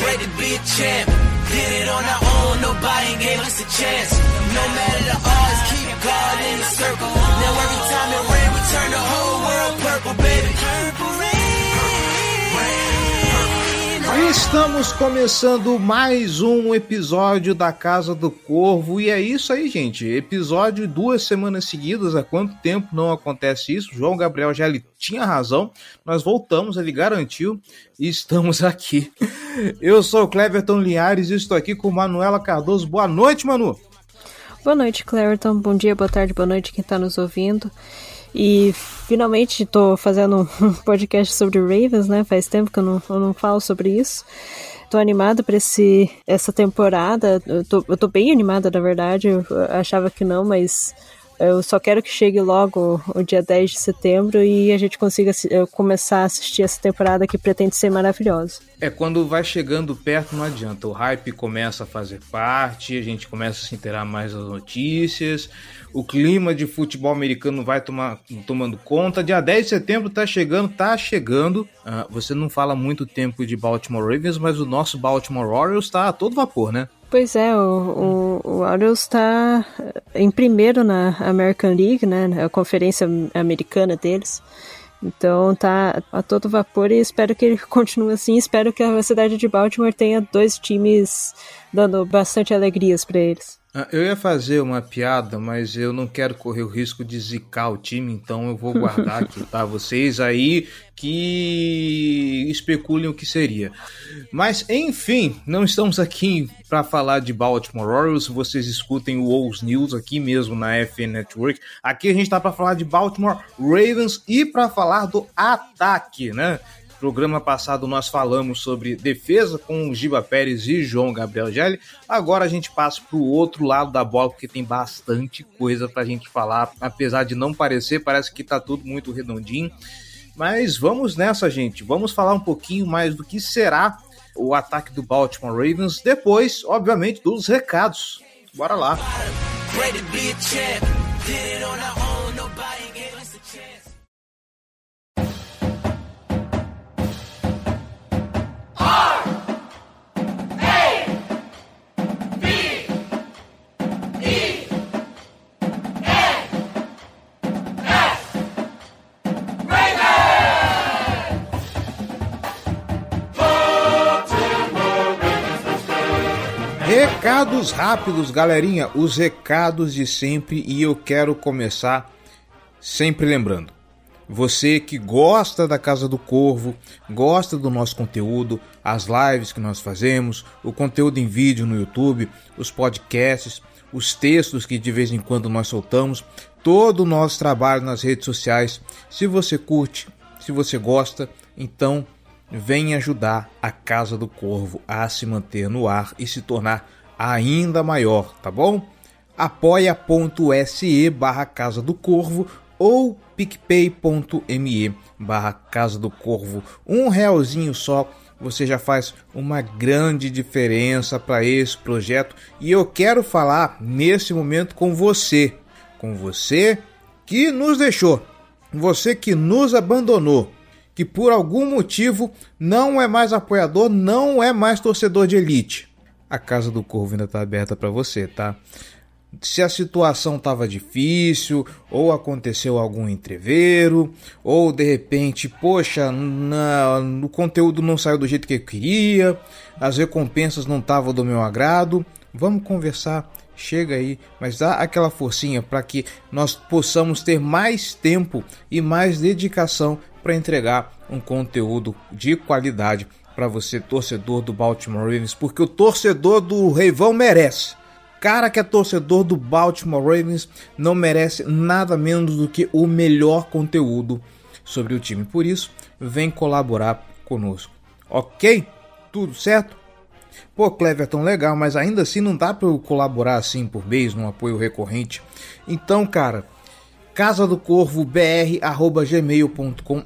great to be a champ. Did it on our own, nobody gave us a chance. No matter the odds, keep God in the circle. Now every time it rain, we turn the whole world purple, baby. Estamos começando mais um episódio da Casa do Corvo e é isso aí, gente. Episódio duas semanas seguidas. Há quanto tempo não acontece isso? João Gabriel já ele tinha razão. Nós voltamos, ele garantiu e estamos aqui. Eu sou o Cleverton Linhares e estou aqui com Manuela Cardoso. Boa noite, Manu. Boa noite, Cleverton. Bom dia, boa tarde, boa noite quem está nos ouvindo. E finalmente estou fazendo um podcast sobre Ravens, né? Faz tempo que eu não, eu não falo sobre isso. Tô animada para essa temporada. Eu tô, eu tô bem animada, na verdade. Eu achava que não, mas eu só quero que chegue logo o dia 10 de setembro e a gente consiga começar a assistir essa temporada que pretende ser maravilhosa. É, quando vai chegando perto não adianta. O hype começa a fazer parte, a gente começa a se inteirar mais das notícias, o clima de futebol americano vai tomar, tomando conta. Dia 10 de setembro tá chegando, tá chegando. Uh, você não fala muito tempo de Baltimore Ravens, mas o nosso Baltimore Orioles tá a todo vapor, né? Pois é, o, o, o Orioles está em primeiro na American League, né, a conferência americana deles. Então tá a todo vapor e espero que ele continue assim. Espero que a cidade de Baltimore tenha dois times dando bastante alegrias para eles. Ah, eu ia fazer uma piada, mas eu não quero correr o risco de zicar o time, então eu vou guardar aqui, tá? Vocês aí que especulem o que seria. Mas, enfim, não estamos aqui para falar de Baltimore Orioles. Vocês escutem o Wolves News aqui mesmo na FN Network. Aqui a gente tá para falar de Baltimore Ravens e para falar do ataque, né? Programa passado nós falamos sobre defesa com Giba Pérez e João Gabriel Gelli. Agora a gente passa para o outro lado da bola, porque tem bastante coisa para a gente falar. Apesar de não parecer, parece que está tudo muito redondinho. Mas vamos nessa, gente. Vamos falar um pouquinho mais do que será o ataque do Baltimore Ravens depois, obviamente, dos recados. Bora lá. Recados rápidos, galerinha, os recados de sempre e eu quero começar sempre lembrando. Você que gosta da Casa do Corvo, gosta do nosso conteúdo, as lives que nós fazemos, o conteúdo em vídeo no YouTube, os podcasts, os textos que de vez em quando nós soltamos, todo o nosso trabalho nas redes sociais. Se você curte, se você gosta, então vem ajudar a Casa do Corvo a se manter no ar e se tornar ainda maior, tá bom? apoia.se barra Casa do Corvo ou picpay.me barra Casa do Corvo. Um realzinho só, você já faz uma grande diferença para esse projeto e eu quero falar nesse momento com você, com você que nos deixou, você que nos abandonou que por algum motivo não é mais apoiador, não é mais torcedor de elite. A casa do Corvo ainda está aberta para você, tá? Se a situação estava difícil, ou aconteceu algum entreveiro, ou de repente, poxa, o conteúdo não saiu do jeito que eu queria, as recompensas não estavam do meu agrado, vamos conversar chega aí, mas dá aquela forcinha para que nós possamos ter mais tempo e mais dedicação para entregar um conteúdo de qualidade para você, torcedor do Baltimore Ravens, porque o torcedor do Reivão merece. Cara que é torcedor do Baltimore Ravens não merece nada menos do que o melhor conteúdo sobre o time. Por isso, vem colaborar conosco. Ok? Tudo certo? Pô, Cleverton, legal, mas ainda assim não dá para eu colaborar assim por mês num apoio recorrente. Então, cara, casa do corvo br@gmail.com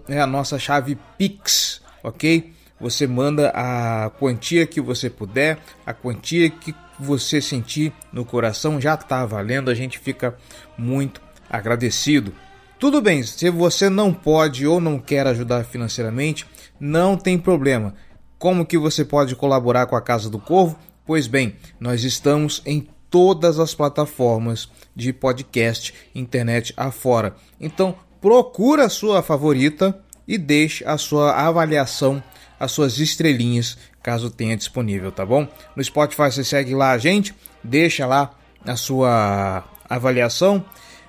é a nossa chave Pix, ok? Você manda a quantia que você puder, a quantia que você sentir no coração já está valendo, a gente fica muito agradecido. Tudo bem, se você não pode ou não quer ajudar financeiramente, não tem problema. Como que você pode colaborar com a Casa do Corvo? Pois bem, nós estamos em todas as plataformas de podcast internet afora. Então, procura a sua favorita e deixe a sua avaliação, as suas estrelinhas, caso tenha disponível, tá bom? No Spotify você segue lá a gente, deixa lá a sua avaliação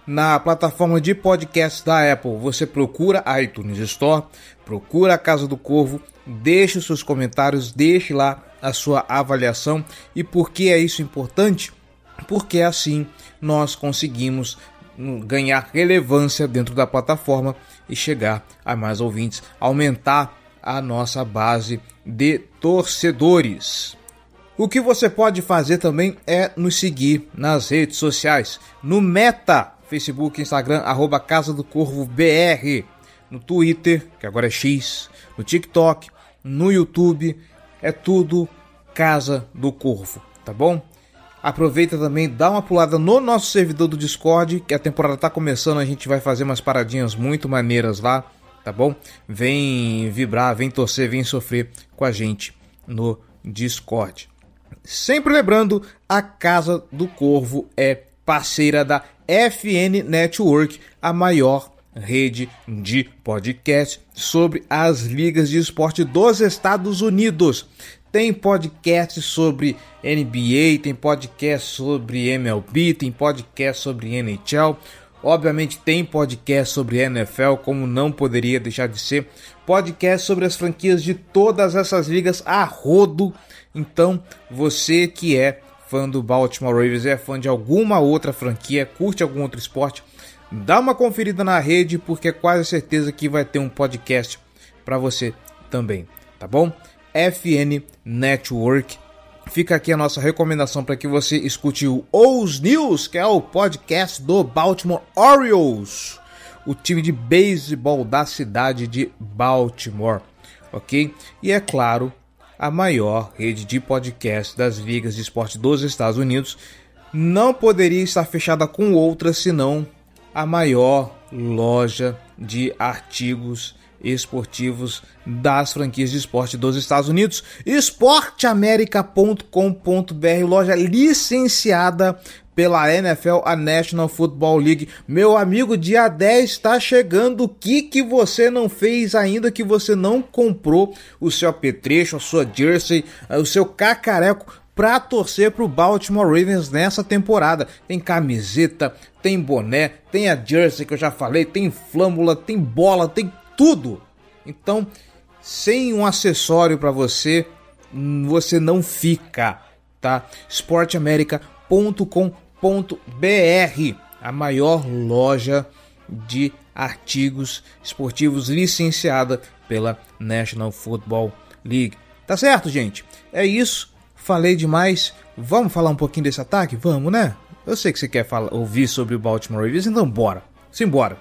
na plataforma de podcast da Apple. Você procura a iTunes Store, procura a Casa do Corvo, deixe os seus comentários, deixe lá a sua avaliação. E por que é isso importante? Porque assim nós conseguimos hum, ganhar relevância dentro da plataforma e chegar a mais ouvintes, aumentar a nossa base de torcedores. O que você pode fazer também é nos seguir nas redes sociais, no Meta Facebook, Instagram, arroba Casa do Corvo BR, no Twitter, que agora é X, no TikTok, no YouTube, é tudo Casa do Corvo, tá bom? Aproveita também, dá uma pulada no nosso servidor do Discord, que a temporada tá começando, a gente vai fazer umas paradinhas muito maneiras lá, tá bom? Vem vibrar, vem torcer, vem sofrer com a gente no Discord. Sempre lembrando, a Casa do Corvo é parceira da FN Network, a maior rede de podcast sobre as ligas de esporte dos Estados Unidos. Tem podcast sobre NBA, tem podcast sobre MLB, tem podcast sobre NHL. Obviamente tem podcast sobre NFL, como não poderia deixar de ser. Podcast sobre as franquias de todas essas ligas a rodo. Então, você que é fã do Baltimore Ravens, é fã de alguma outra franquia, curte algum outro esporte, dá uma conferida na rede porque é quase certeza que vai ter um podcast para você também, tá bom? FN Network. Fica aqui a nossa recomendação para que você escute o Os News, que é o podcast do Baltimore Orioles, o time de beisebol da cidade de Baltimore, ok? E é claro, a maior rede de podcast das ligas de esporte dos Estados Unidos, não poderia estar fechada com outra senão a maior loja de artigos esportivos das franquias de esporte dos Estados Unidos, esporteamerica.com.br, loja licenciada pela NFL, a National Football League. Meu amigo, dia 10 está chegando. O que, que você não fez ainda que você não comprou o seu apetrecho, a sua jersey, eh, o seu cacareco para torcer para o Baltimore Ravens nessa temporada. Tem camiseta, tem boné, tem a jersey que eu já falei, tem flâmula, tem bola, tem tudo. Então, sem um acessório para você, você não fica, tá? Sportamerica.com br a maior loja de artigos esportivos licenciada pela National Football League. Tá certo, gente? É isso. Falei demais. Vamos falar um pouquinho desse ataque? Vamos, né? Eu sei que você quer falar, ouvir sobre o Baltimore Ravens, então bora. Simbora.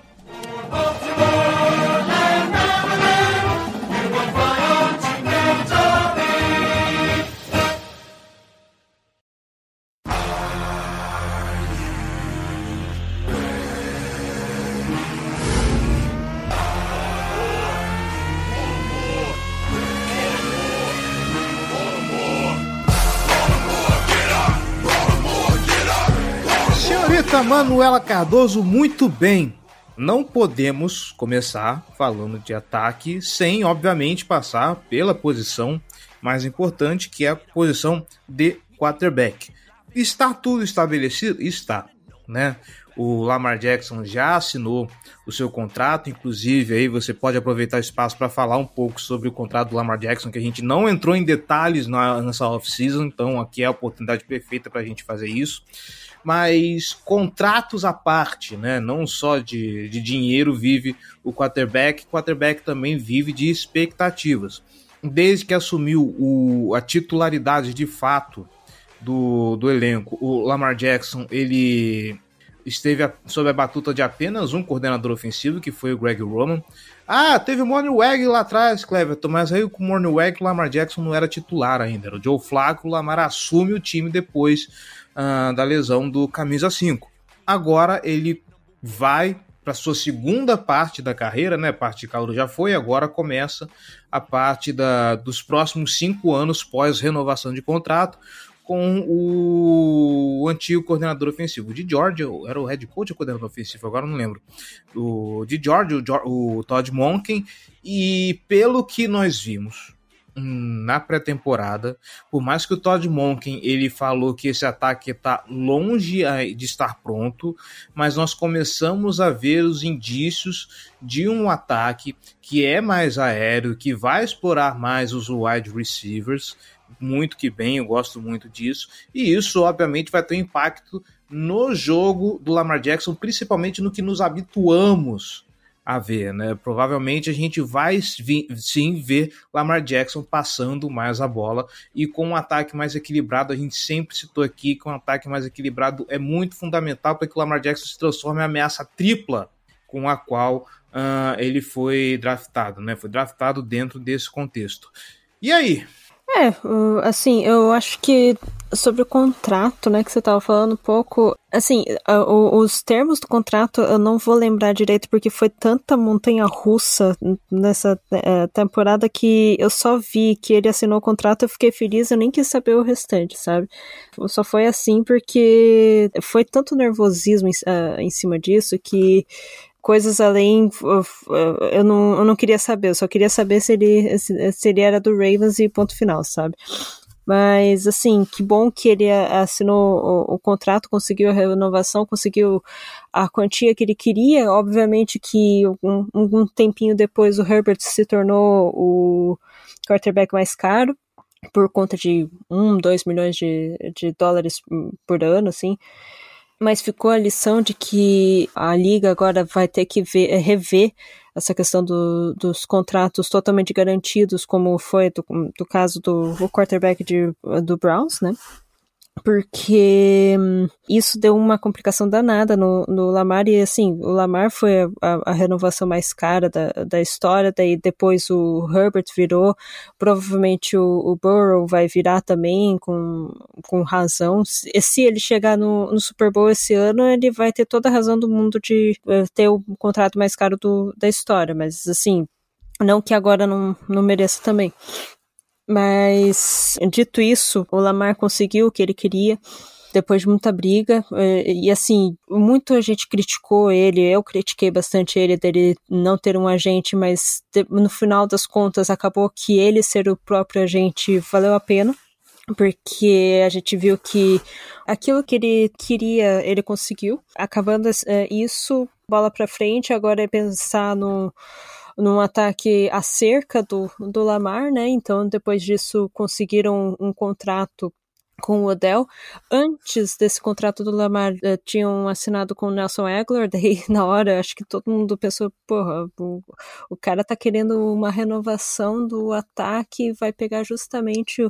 Manuela Cardoso, muito bem. Não podemos começar falando de ataque sem, obviamente, passar pela posição mais importante, que é a posição de quarterback. Está tudo estabelecido? Está, né? O Lamar Jackson já assinou o seu contrato, inclusive aí você pode aproveitar o espaço para falar um pouco sobre o contrato do Lamar Jackson, que a gente não entrou em detalhes na, nessa off-season, então aqui é a oportunidade perfeita para a gente fazer isso mas contratos à parte, né? Não só de, de dinheiro vive o quarterback, o quarterback também vive de expectativas. desde que assumiu o, a titularidade de fato do, do elenco, o Lamar Jackson, ele esteve a, sob a batuta de apenas um coordenador ofensivo, que foi o Greg Roman. Ah, teve o Morning Wag lá atrás, Cleverton, mas aí com o Morning Wag o Lamar Jackson não era titular ainda, era o Joe Flacco, o Lamar assume o time depois uh, da lesão do camisa 5. Agora ele vai para sua segunda parte da carreira, né? A parte de caldo já foi, agora começa a parte da, dos próximos cinco anos pós renovação de contrato, com o antigo coordenador ofensivo de Georgia, era o head coach ou coordenador ofensivo, agora não lembro, o, de Georgia, o, o Todd Monken, e pelo que nós vimos na pré-temporada, por mais que o Todd Monken ele falou que esse ataque está longe de estar pronto, mas nós começamos a ver os indícios de um ataque que é mais aéreo, que vai explorar mais os wide receivers, muito que bem, eu gosto muito disso. E isso, obviamente, vai ter um impacto no jogo do Lamar Jackson, principalmente no que nos habituamos a ver, né? Provavelmente a gente vai sim ver Lamar Jackson passando mais a bola e com um ataque mais equilibrado. A gente sempre citou aqui que um ataque mais equilibrado é muito fundamental para que o Lamar Jackson se transforme em ameaça tripla com a qual uh, ele foi draftado, né? Foi draftado dentro desse contexto. E aí? É, assim, eu acho que sobre o contrato, né, que você estava falando um pouco, assim, os termos do contrato eu não vou lembrar direito porque foi tanta montanha russa nessa é, temporada que eu só vi que ele assinou o contrato, eu fiquei feliz, eu nem quis saber o restante, sabe? Só foi assim porque foi tanto nervosismo em, em cima disso que coisas além. Eu não, eu não queria saber, eu só queria saber se ele, se ele era do Ravens e ponto final, sabe? Mas, assim, que bom que ele assinou o, o, contrato, conseguiu a renovação, conseguiu a quantia que ele queria. Obviamente que um, um tempinho depois o Herbert se tornou o quarterback mais caro, por conta de um, dois milhões de, de dólares por ano, assim mas ficou a lição de que a liga agora vai ter que ver, é, rever essa questão do, dos contratos totalmente garantidos, como foi do, do caso do quarterback de, do Browns, né? Porque hum, isso deu uma complicação danada no, no Lamar, e assim, o Lamar foi a, a, renovação mais cara da, da história, daí depois o Herbert virou, provavelmente o, o Burrow vai virar também, com, com razão. Se, se ele chegar no, no Super Bowl esse ano, ele vai ter toda a razão do mundo de uh, ter o contrato mais caro do, da história, mas assim, não que agora não, não mereça também. Mas, dito isso, o Lamar conseguiu o que ele queria depois de muita briga. Eh, e assim, muita gente criticou ele, eu critiquei bastante ele dele não ter um agente, mas no final das contas acabou que ele ser o próprio agente valeu a pena. Porque a gente viu que aquilo que ele queria, ele conseguiu. Acabando eh, isso, bola pra frente, agora é pensar no num ataque acerca do, do Lamar, né? Então, depois disso, conseguiram um, um contrato com o Odell. Antes desse contrato do Lamar, uh, tinham assinado com o Nelson Aguilar, daí na hora acho que todo mundo pensou, porra, o, o cara tá querendo uma renovação do ataque, vai pegar justamente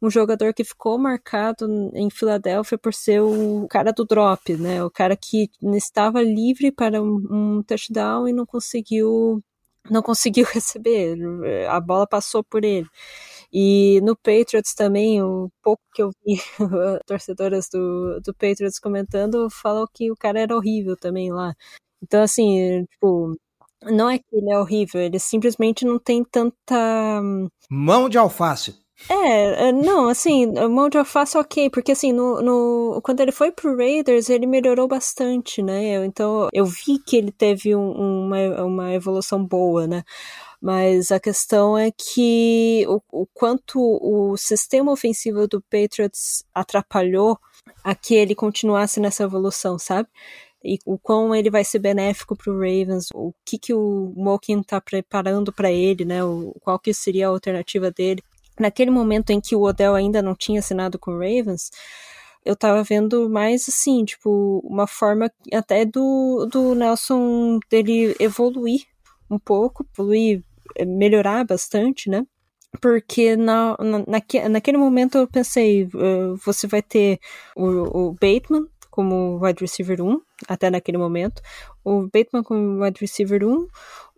um jogador que ficou marcado em Filadélfia por ser o cara do drop, né? O cara que estava livre para um, um touchdown e não conseguiu não conseguiu receber, a bola passou por ele. E no Patriots também, o pouco que eu vi torcedoras do, do Patriots comentando, falam que o cara era horrível também lá. Então, assim, tipo, não é que ele é horrível, ele simplesmente não tem tanta. Mão de alface. É, é, não, assim, mão de alface ok, porque assim, no, no, quando ele foi pro Raiders, ele melhorou bastante, né? Então, eu vi que ele teve um, uma, uma evolução boa, né? Mas a questão é que o, o quanto o sistema ofensivo do Patriots atrapalhou a que ele continuasse nessa evolução, sabe? e o quão ele vai ser benéfico para o Ravens, o que que o Mokin está preparando para ele, né? O, qual que seria a alternativa dele naquele momento em que o Odell ainda não tinha assinado com o Ravens, eu tava vendo mais assim, tipo, uma forma até do, do Nelson dele evoluir um pouco, evoluir, eh, melhorar bastante, né? porque na, na, naque, naquele momento eu pensei, uh, você vai ter o, o Bateman como wide receiver 1, até naquele momento, o Bateman como wide receiver 1,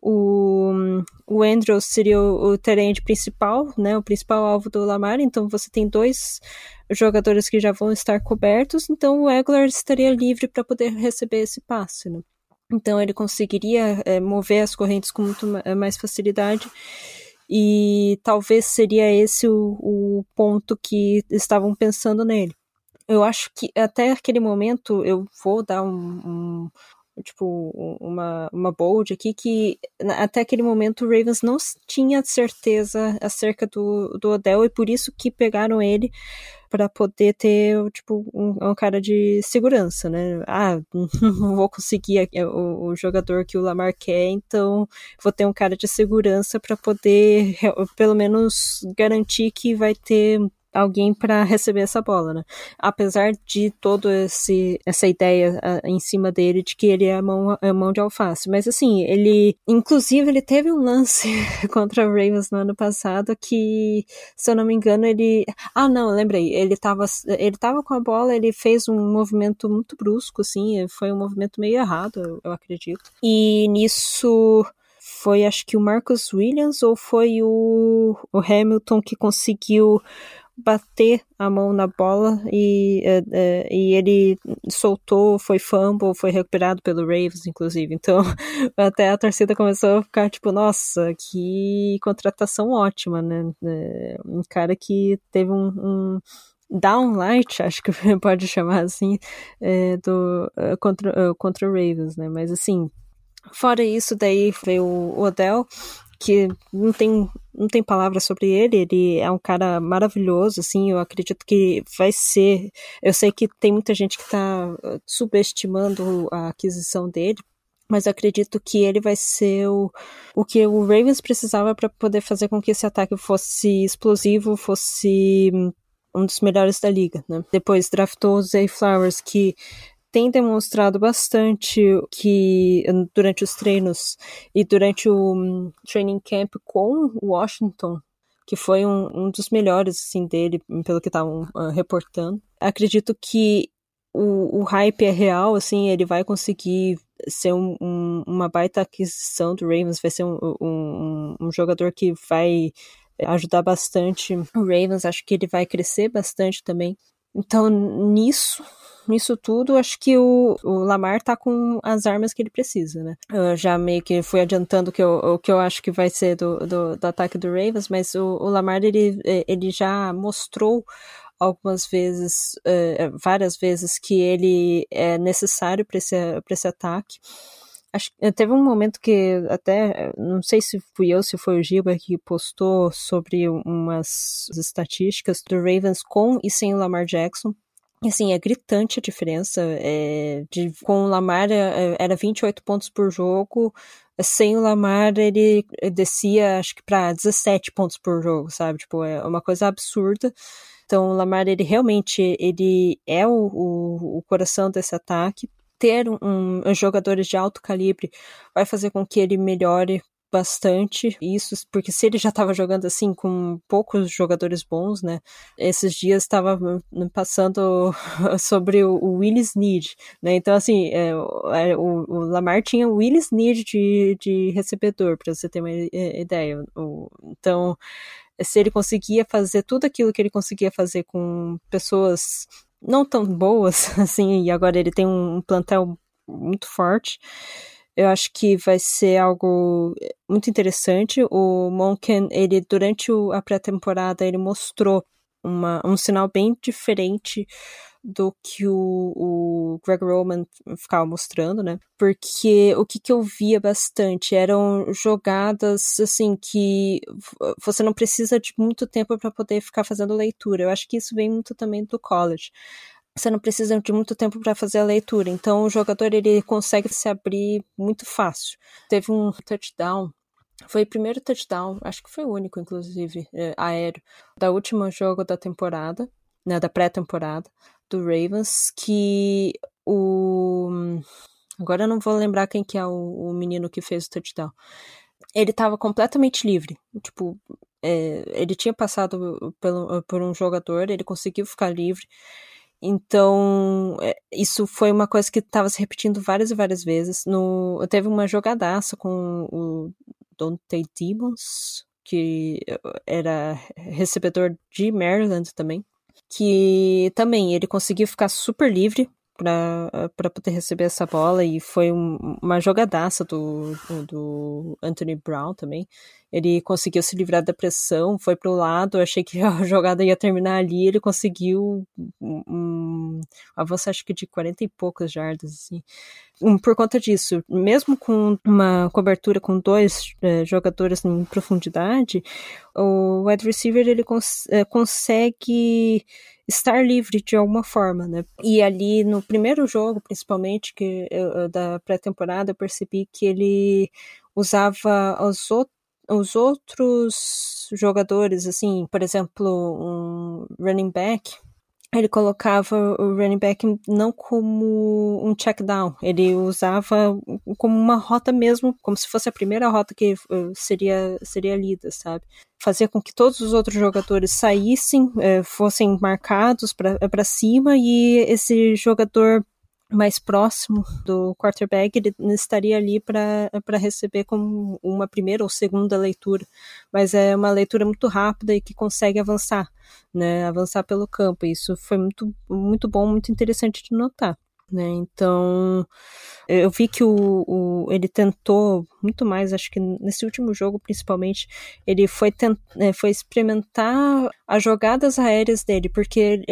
o, o Andrews seria o, o terreno principal, né, o principal alvo do Lamar, então você tem dois jogadores que já vão estar cobertos, então o Egler estaria livre para poder receber esse passe, né? Então ele conseguiria é, mover as correntes com muito mais facilidade e talvez seria esse o, o ponto que estavam pensando nele. Eu acho que até aquele momento eu vou dar um, um tipo uma, uma bold aqui que até aquele momento o Ravens não tinha certeza acerca do, do Odell e por isso que pegaram ele para poder ter, tipo, um, um, cara de segurança, né? Ah, não vou conseguir o, o, jogador que o Lamar quer, então vou ter um cara de segurança para poder, pelo menos, garantir que vai ter alguém para receber essa bola, né? Apesar de toda essa ideia uh, em cima dele de que ele é a mão, a mão de alface. Mas assim, ele. Inclusive, ele teve um lance contra o Ravens no ano passado que, se eu não me engano, ele. Ah, não, lembrei. Ele tava, ele tava com a bola, ele fez um movimento muito brusco, assim. Foi um movimento meio errado, eu, eu acredito. E nisso foi acho que o Marcus Williams ou foi o, o Hamilton que conseguiu bater a mão na bola e, é, é, e ele soltou, foi fumble, foi recuperado pelo Ravens, inclusive. Então, até a torcida começou a ficar tipo, nossa, que contratação ótima, né? É, um cara que teve um, um downlight, acho que pode chamar assim, é, do, contra, contra o Ravens, né? Mas assim, fora isso, daí veio o Odell, que não tem, não tem palavras sobre ele, ele é um cara maravilhoso, assim, eu acredito que vai ser, eu sei que tem muita gente que está uh, subestimando a aquisição dele, mas acredito que ele vai ser o, o que o Ravens precisava para poder fazer com que esse ataque fosse explosivo, fosse hum, um dos melhores da liga, né? Depois draftou o Zay Flowers, que tem demonstrado bastante que durante os treinos e durante o um, training camp com Washington, que foi um, um dos melhores assim, dele, pelo que estavam uh, reportando. Acredito que o, o, hype é real, assim, ele vai conseguir ser um, um, uma baita aquisição do Ravens, vai ser um, um, jogador que vai ajudar bastante o Ravens, acho que ele vai crescer bastante também. Então, nisso, nisso tudo, acho que o, o Lamar tá com as armas que ele precisa, né? Eu já meio que fui adiantando que eu, o que eu acho que vai ser do, do, do ataque do Ravens, mas o, o Lamar, ele, ele já mostrou algumas vezes, uh, várias vezes, que ele é necessário para esse, esse ataque. Acho, teve um momento que até, não sei se fui eu, se foi o Giba que postou sobre umas estatísticas do Ravens com e sem o Lamar Jackson assim, é gritante a diferença. É, de, com o Lamar é, era 28 pontos por jogo, sem o Lamar ele descia, acho que para 17 pontos por jogo, sabe? Tipo, é uma coisa absurda. Então, o Lamar, ele realmente ele é o, o, o coração desse ataque. Ter um, um, jogadores de alto calibre vai fazer com que ele melhore bastante isso, porque se ele já estava jogando assim com poucos jogadores bons, né? Esses dias estava passando sobre o, Willis Need, né? Então, assim, é, é, o, o, Lamar tinha o Willis Need de, de recebedor, para você ter uma ideia. O, então, se ele conseguia fazer tudo aquilo que ele conseguia fazer com pessoas não tão boas, assim, e agora ele tem um plantel muito forte eu acho que vai ser algo muito interessante. O Monken, ele durante a pré-temporada, ele mostrou uma, um sinal bem diferente do que o, o Greg Roman ficava mostrando, né? Porque o que, que eu via bastante eram jogadas assim que você não precisa de muito tempo para poder ficar fazendo leitura. Eu acho que isso vem muito também do college você não precisa de muito tempo para fazer a leitura. Então o jogador ele consegue se abrir muito fácil. Teve um touchdown, foi o primeiro touchdown, acho que foi o único, inclusive, é, aéreo, da última jogo da temporada, né, da pré-temporada do Ravens, que o agora eu não vou lembrar quem que é o, o menino que fez o touchdown. Ele estava completamente livre, tipo, é, ele tinha passado pelo, por um jogador, ele conseguiu ficar livre. Então, é, isso foi uma coisa que estava se repetindo várias e várias vezes. No, teve uma jogadaça com o Dante Demons, que era recebedor de Maryland também, que também ele conseguiu ficar super livre para poder receber essa bola e foi um, uma jogadaça do, do Anthony Brown também. Ele conseguiu se livrar da pressão, foi para o lado, achei que a jogada ia terminar ali, ele conseguiu um avanço acho que de 40 e poucas jardas, assim. Um, por conta disso, mesmo com uma cobertura com dois é, jogadores em profundidade, o wide receiver ele cons é, consegue estar livre de alguma forma, né? E ali no primeiro jogo, principalmente, que eu, da pré-temporada, eu percebi que ele usava os, os outros jogadores, assim, por exemplo, um running back, ele colocava o running back não como um check down, ele usava como uma rota mesmo, como se fosse a primeira rota que uh, seria seria lida, sabe? Fazia com que todos os outros jogadores saíssem, eh, fossem marcados para cima e esse jogador mais próximo do quarterback, ele estaria ali para receber como uma primeira ou segunda leitura, mas é uma leitura muito rápida e que consegue avançar, né, avançar pelo campo. Isso foi muito, muito bom, muito interessante de notar. Né, então, eu vi que o, o, ele tentou muito mais, acho que nesse último jogo principalmente, ele foi, tent, é, foi experimentar as jogadas aéreas dele, porque ele,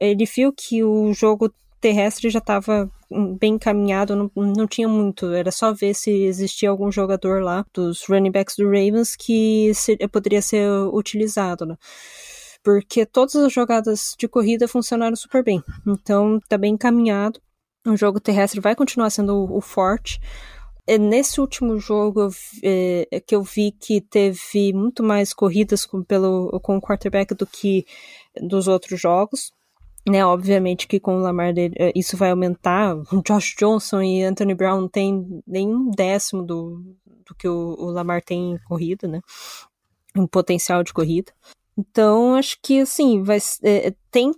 ele viu que o jogo terrestre já estava bem encaminhado, não, não tinha muito, era só ver se existia algum jogador lá dos running backs do Ravens que se, poderia ser utilizado, né? Porque todas as jogadas de corrida funcionaram super bem, então tá bem encaminhado. O jogo terrestre vai continuar sendo o, o forte. Nesse último jogo eu, é, que eu vi que teve muito mais corridas com, pelo, com o quarterback do que dos outros jogos né, obviamente que com o Lamar eh, isso vai aumentar. Josh Johnson e Anthony Brown não tem nenhum décimo do, do que o, o Lamar tem em corrida, né? Um potencial de corrida. Então, acho que assim, vai, é, tem,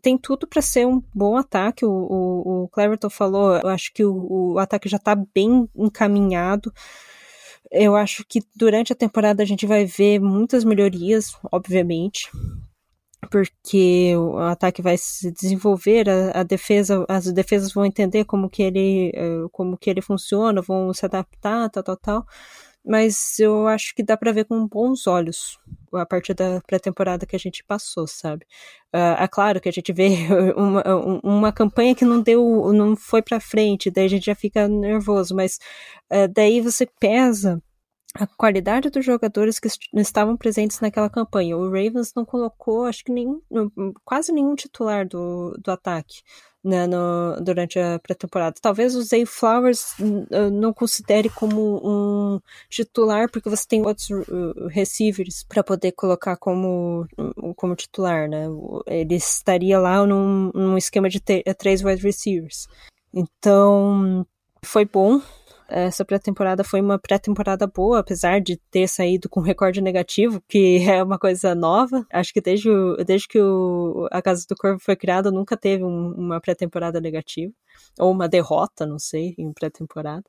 tem tudo para ser um bom ataque. O, o, o Cleverton falou, eu acho que o, o ataque já está bem encaminhado. Eu acho que durante a temporada a gente vai ver muitas melhorias, obviamente porque o ataque vai se desenvolver, a, a, defesa, as defesas vão entender como que ele, eh, como que ele funciona, vão se adaptar, tal, tal, tal. Mas eu acho que dá para ver com bons olhos a partir da pré-temporada que a gente passou, sabe? Uh, é claro que a gente vê uma, uma campanha que não deu, não foi para frente, daí a gente já fica nervoso, mas uh, daí você pesa a qualidade dos jogadores que estavam presentes naquela campanha. O Ravens não colocou, acho que nenhum, quase nenhum titular do, do ataque né, no, durante a pré-temporada. Talvez o Zay Flowers não considere como um titular, porque você tem outros uh, receivers para poder colocar como, como titular, né? Ele estaria lá num, num esquema de três wide receivers. Então, foi bom essa pré-temporada foi uma pré-temporada boa, apesar de ter saído com recorde negativo, que é uma coisa nova. Acho que desde, o, desde que o, a Casa do Corvo foi criada, nunca teve um, uma pré-temporada negativa. Ou uma derrota, não sei, em pré-temporada.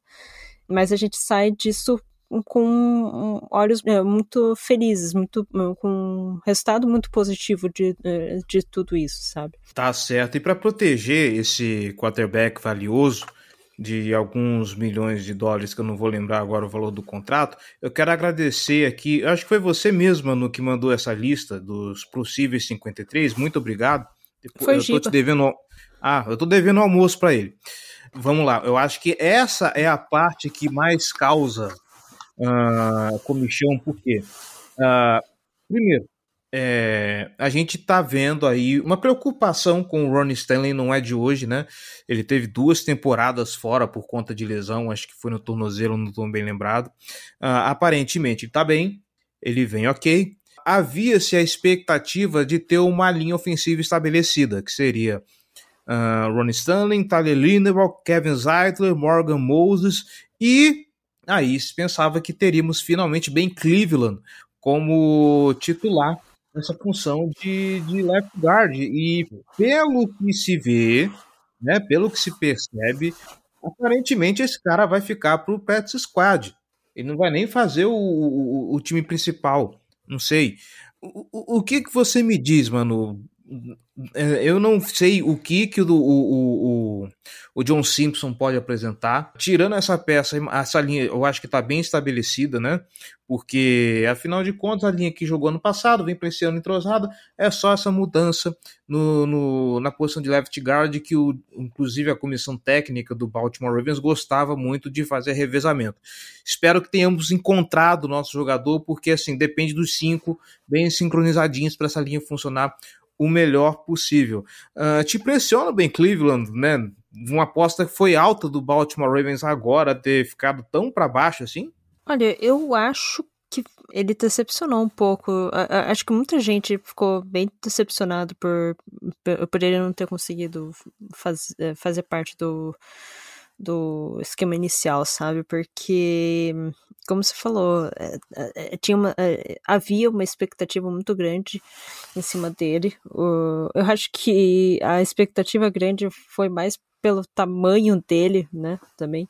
Mas a gente sai disso com olhos é, muito felizes, muito com um resultado muito positivo de, é, de tudo isso, sabe? Tá certo. E para proteger esse quarterback valioso, de alguns milhões de dólares, que eu não vou lembrar agora o valor do contrato. Eu quero agradecer aqui, acho que foi você mesma no que mandou essa lista dos possíveis 53. Muito obrigado. Foi eu tô te devendo. Ah, eu tô devendo almoço para ele. Vamos lá, eu acho que essa é a parte que mais causa uh, comichão, por quê? Uh, primeiro, é, a gente tá vendo aí uma preocupação com o Ronnie Stanley, não é de hoje, né? Ele teve duas temporadas fora por conta de lesão, acho que foi no tornozelo, não estou bem lembrado. Uh, aparentemente ele tá bem, ele vem ok. Havia-se a expectativa de ter uma linha ofensiva estabelecida, que seria uh, Ronnie Stanley, Tyler Lindelof, Kevin Zeitler, Morgan Moses e aí se pensava que teríamos finalmente Ben Cleveland como titular nessa função de, de left guard. E pelo que se vê, né, pelo que se percebe, aparentemente esse cara vai ficar para o Pets Squad. Ele não vai nem fazer o, o, o time principal. Não sei. O, o, que, que você me diz, mano? Eu não sei o que, que o, o, o, o John Simpson pode apresentar. Tirando essa peça, essa linha eu acho que está bem estabelecida, né? Porque, afinal de contas, a linha que jogou ano passado vem para esse ano entrosada. É só essa mudança no, no, na posição de left guard que, o, inclusive, a comissão técnica do Baltimore Ravens gostava muito de fazer revezamento. Espero que tenhamos encontrado o nosso jogador, porque, assim, depende dos cinco bem sincronizadinhos para essa linha funcionar o melhor possível. Uh, te impressiona bem Cleveland, né? Uma aposta que foi alta do Baltimore Ravens agora ter ficado tão para baixo assim? Olha, eu acho que ele decepcionou um pouco. Acho que muita gente ficou bem decepcionado por, por ele não ter conseguido faz, eh, fazer parte do, do esquema inicial, sabe? Porque, como você falou, é, é, tinha uma, é, havia uma expectativa muito grande em cima dele. Eu acho que a expectativa grande foi mais pelo tamanho dele, né? Também,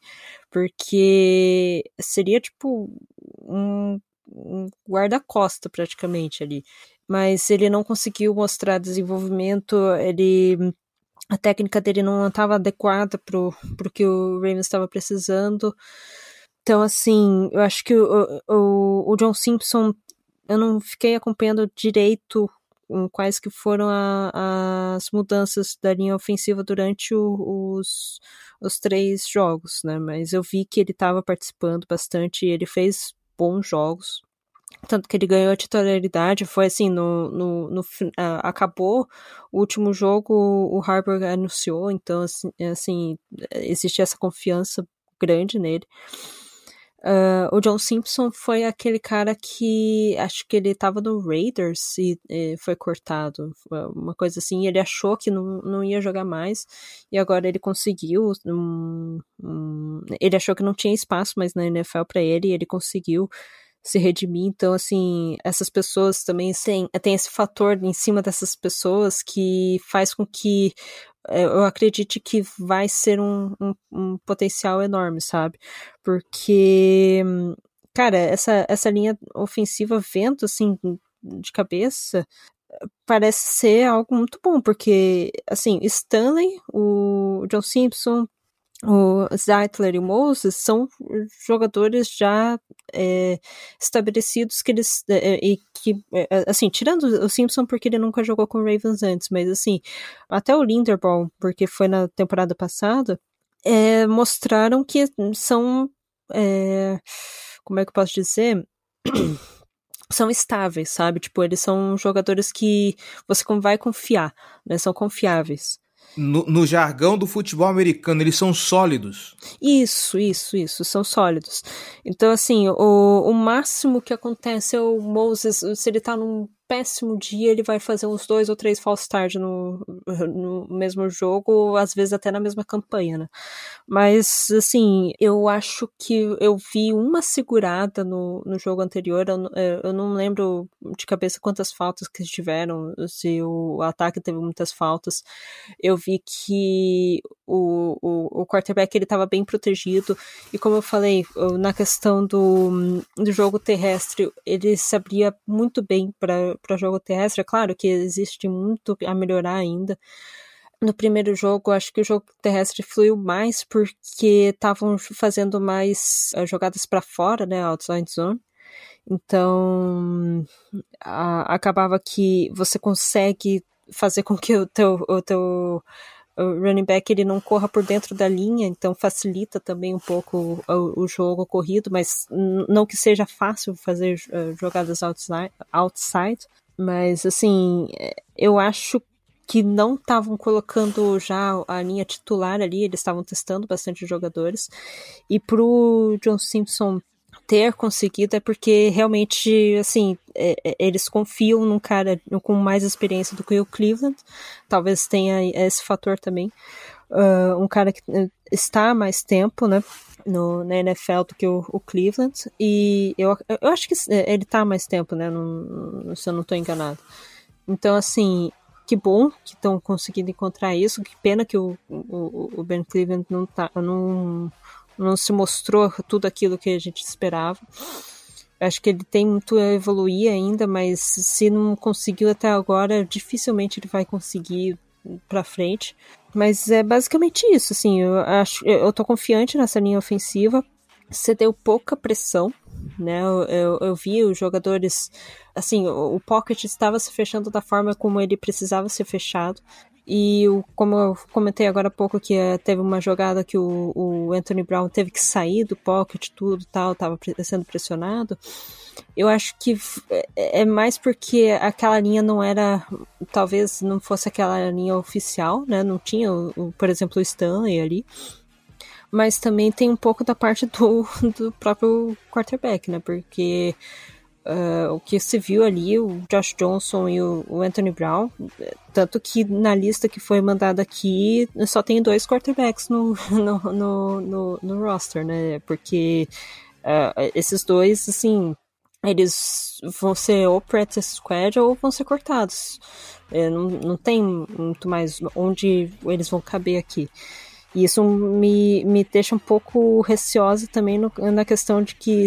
porque seria tipo um, um guarda-costa praticamente ali. Mas ele não conseguiu mostrar desenvolvimento, ele a técnica dele não estava adequada pro, pro que o Ravens estava precisando. Então, assim, eu acho que o, o, o, John Simpson, eu não fiquei acompanhando direito quais que foram a, as mudanças da linha ofensiva durante o, os, os três jogos, né? Mas eu vi que ele estava participando bastante e ele fez bons jogos. Tanto que ele ganhou a titularidade, foi assim, no, no, no uh, acabou o último jogo, o Harbour anunciou, então assim, assim existe essa confiança grande nele. Uh, o John Simpson foi aquele cara que acho que ele estava no Raiders e, e, foi cortado, uma coisa assim. Ele achou que não, não ia jogar mais e agora ele conseguiu. Um, um, ele achou que não tinha espaço mais na NFL para ele e ele conseguiu se redimir. Então, assim, essas pessoas também têm, esse fator em cima dessas pessoas que faz com que é, eu acredite que vai ser um, um, um potencial enorme, sabe? Porque, cara, essa, essa linha ofensiva vento, assim, de cabeça, parece ser algo muito bom, porque, assim, Stanley, o John Simpson, o Zeitler e o Moses são jogadores já é, estabelecidos que eles é, e que é, assim tirando o Simpson porque ele nunca jogou com o Ravens antes mas assim até o Linderbaum porque foi na temporada passada é, mostraram que são é, como é que eu posso dizer são estáveis, sabe? Tipo, eles são jogadores que você vai confiar, né? São confiáveis no, no, jargão do futebol americano, eles são sólidos. Isso, isso, isso, são sólidos. Então, assim, o, o máximo que acontece é o Moses, se ele tá num péssimo dia, ele vai fazer uns dois ou três false start no, no mesmo jogo, às vezes até na mesma campanha, né? Mas, assim, eu acho que eu vi uma segurada no, no jogo anterior, eu, é, eu não lembro de cabeça quantas faltas que tiveram, se o ataque teve muitas faltas. Eu vi que o, o, o quarterback ele estava bem protegido, e como eu falei, na questão do, do jogo terrestre, ele se abria muito bem para para jogo terrestre. É claro que existe muito a melhorar ainda. No primeiro jogo, acho que o jogo terrestre fluiu mais porque estavam fazendo mais uh, jogadas para fora, né, outside zone. Então, a, acabava que você consegue fazer com que o teu, o teu o running back ele não corra por dentro da linha, então facilita também um pouco o, o jogo corrido, mas não que seja fácil fazer uh, jogadas outside, outside, mas assim, eu acho que não estavam colocando já a linha titular ali, eles estavam testando bastante jogadores. E pro John Simpson ter conseguido é porque realmente, assim, é, é, eles confiam num cara com mais experiência do que o Cleveland. Talvez tenha esse fator também. Uh, um cara que está há mais tempo, né? no, na NFL do que o, o, Cleveland. E eu, eu acho que ele tá há mais tempo, né? Não, se eu não tô enganado. Então, assim, que bom que estão conseguindo encontrar isso. Que pena que o, o, o, Ben Cleveland não, tá, não, não se mostrou tudo aquilo que a gente esperava. Acho que ele tem muito a evoluir ainda, mas se não conseguiu até agora, dificilmente ele vai conseguir para frente. Mas é basicamente isso, assim, eu acho, eu tô confiante nessa linha ofensiva. Você deu pouca pressão, né? Eu, eu, eu, vi os jogadores, assim, o, o pocket estava se fechando da forma como ele precisava ser fechado. E o, como eu comentei agora há pouco que uh, teve uma jogada que o, o, Anthony Brown teve que sair do pocket, tudo tal, estava sendo pressionado. Eu acho que é, é mais porque aquela linha não era, talvez não fosse aquela linha oficial, né? Não tinha, o, por exemplo, o Stanley ali. Mas também tem um pouco da parte do, do próprio quarterback, né? Porque Uh, o que se viu ali, o Josh Johnson e o, o, Anthony Brown, tanto que na lista que foi mandada aqui só tem dois quarterbacks no, no, no, no, no roster, né? Porque uh, esses dois, assim, eles vão ser ou practice squad ou vão ser cortados. É, não, não tem muito mais onde eles vão caber aqui. E isso me, me deixa um pouco receosa também no, na questão de que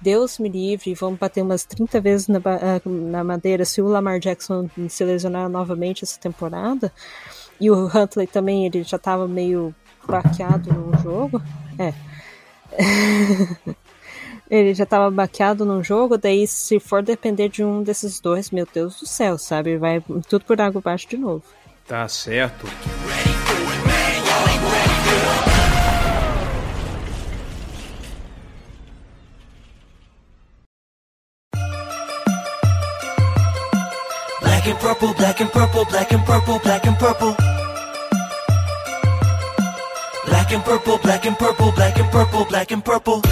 Deus me livre, vamos bater umas 30 vezes na, ah, na madeira se o Lamar Jackson se lesionar novamente essa temporada. E o Huntley também, ele já estava meio baqueado no jogo. É. ele já estava baqueado no jogo, daí se for depender de um desses dois, meu Deus do céu, sabe? Vai tudo por água abaixo de novo. Tá certo. And purple, black and purple, black and purple, black and purple. Black and purple, black and purple, black and purple, black and purple.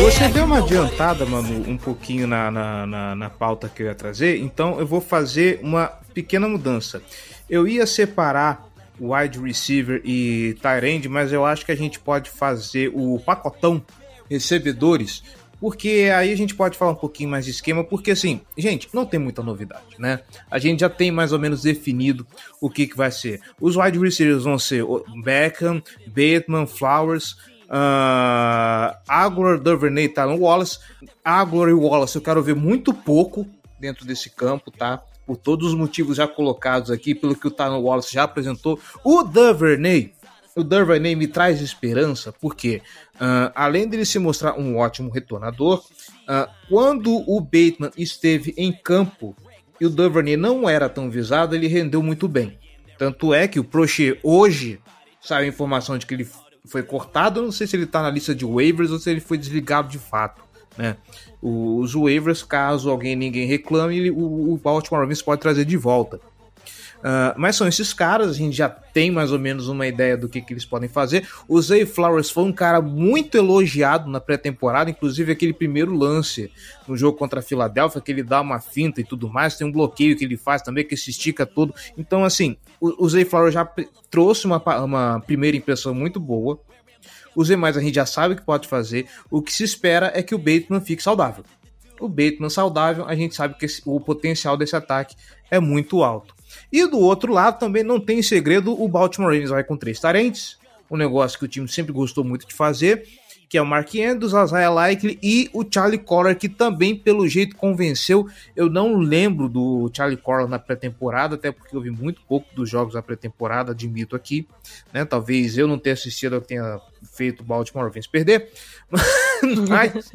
Você deu uma adiantada, mano, um pouquinho na, na, na, na, pauta que eu ia trazer, então eu vou fazer uma pequena mudança. Eu ia separar wide receiver e tight end, mas eu acho que a gente pode fazer o pacotão recebedores porque aí a gente pode falar um pouquinho mais de esquema, porque assim, gente, não tem muita novidade, né? A gente já tem mais ou menos definido o que, que vai ser. Os wide receivers vão ser Beckham, Bateman, Flowers, uh, Aguilar, Duvernay, Talon Wallace. Aguilar e Wallace eu quero ver muito pouco dentro desse campo, tá? Por todos os motivos já colocados aqui, pelo que o Talon Wallace já apresentou. O Duvernay, o Duvernay me traz esperança, porque uh, além dele se mostrar um ótimo retornador, uh, quando o Bateman esteve em campo e o Duvernay não era tão visado, ele rendeu muito bem. Tanto é que o Prochet hoje saiu a informação de que ele foi cortado, eu não sei se ele está na lista de waivers ou se ele foi desligado de fato. Né? Os waivers, caso alguém ninguém reclame, o, o Baltimore Ravens pode trazer de volta. Uh, mas são esses caras, a gente já tem mais ou menos uma ideia do que, que eles podem fazer. O Zay Flowers foi um cara muito elogiado na pré-temporada, inclusive aquele primeiro lance no jogo contra a Filadélfia, que ele dá uma finta e tudo mais, tem um bloqueio que ele faz também, que se estica todo. Então, assim, o, o Zay Flowers já trouxe uma, uma primeira impressão muito boa. Os demais a gente já sabe o que pode fazer. O que se espera é que o Bateman fique saudável. O Bateman saudável, a gente sabe que esse, o potencial desse ataque é muito alto. E do outro lado também não tem segredo, o Baltimore Ravens vai com três tarentes, um negócio que o time sempre gostou muito de fazer, que é o Mark Andrews, Isaiah Likely e o Charlie Collar, que também pelo jeito convenceu. Eu não lembro do Charlie Collar na pré-temporada, até porque eu vi muito pouco dos jogos da pré-temporada, admito aqui, né? Talvez eu não tenha assistido, eu tenha feito o Baltimore Ravens perder. Mas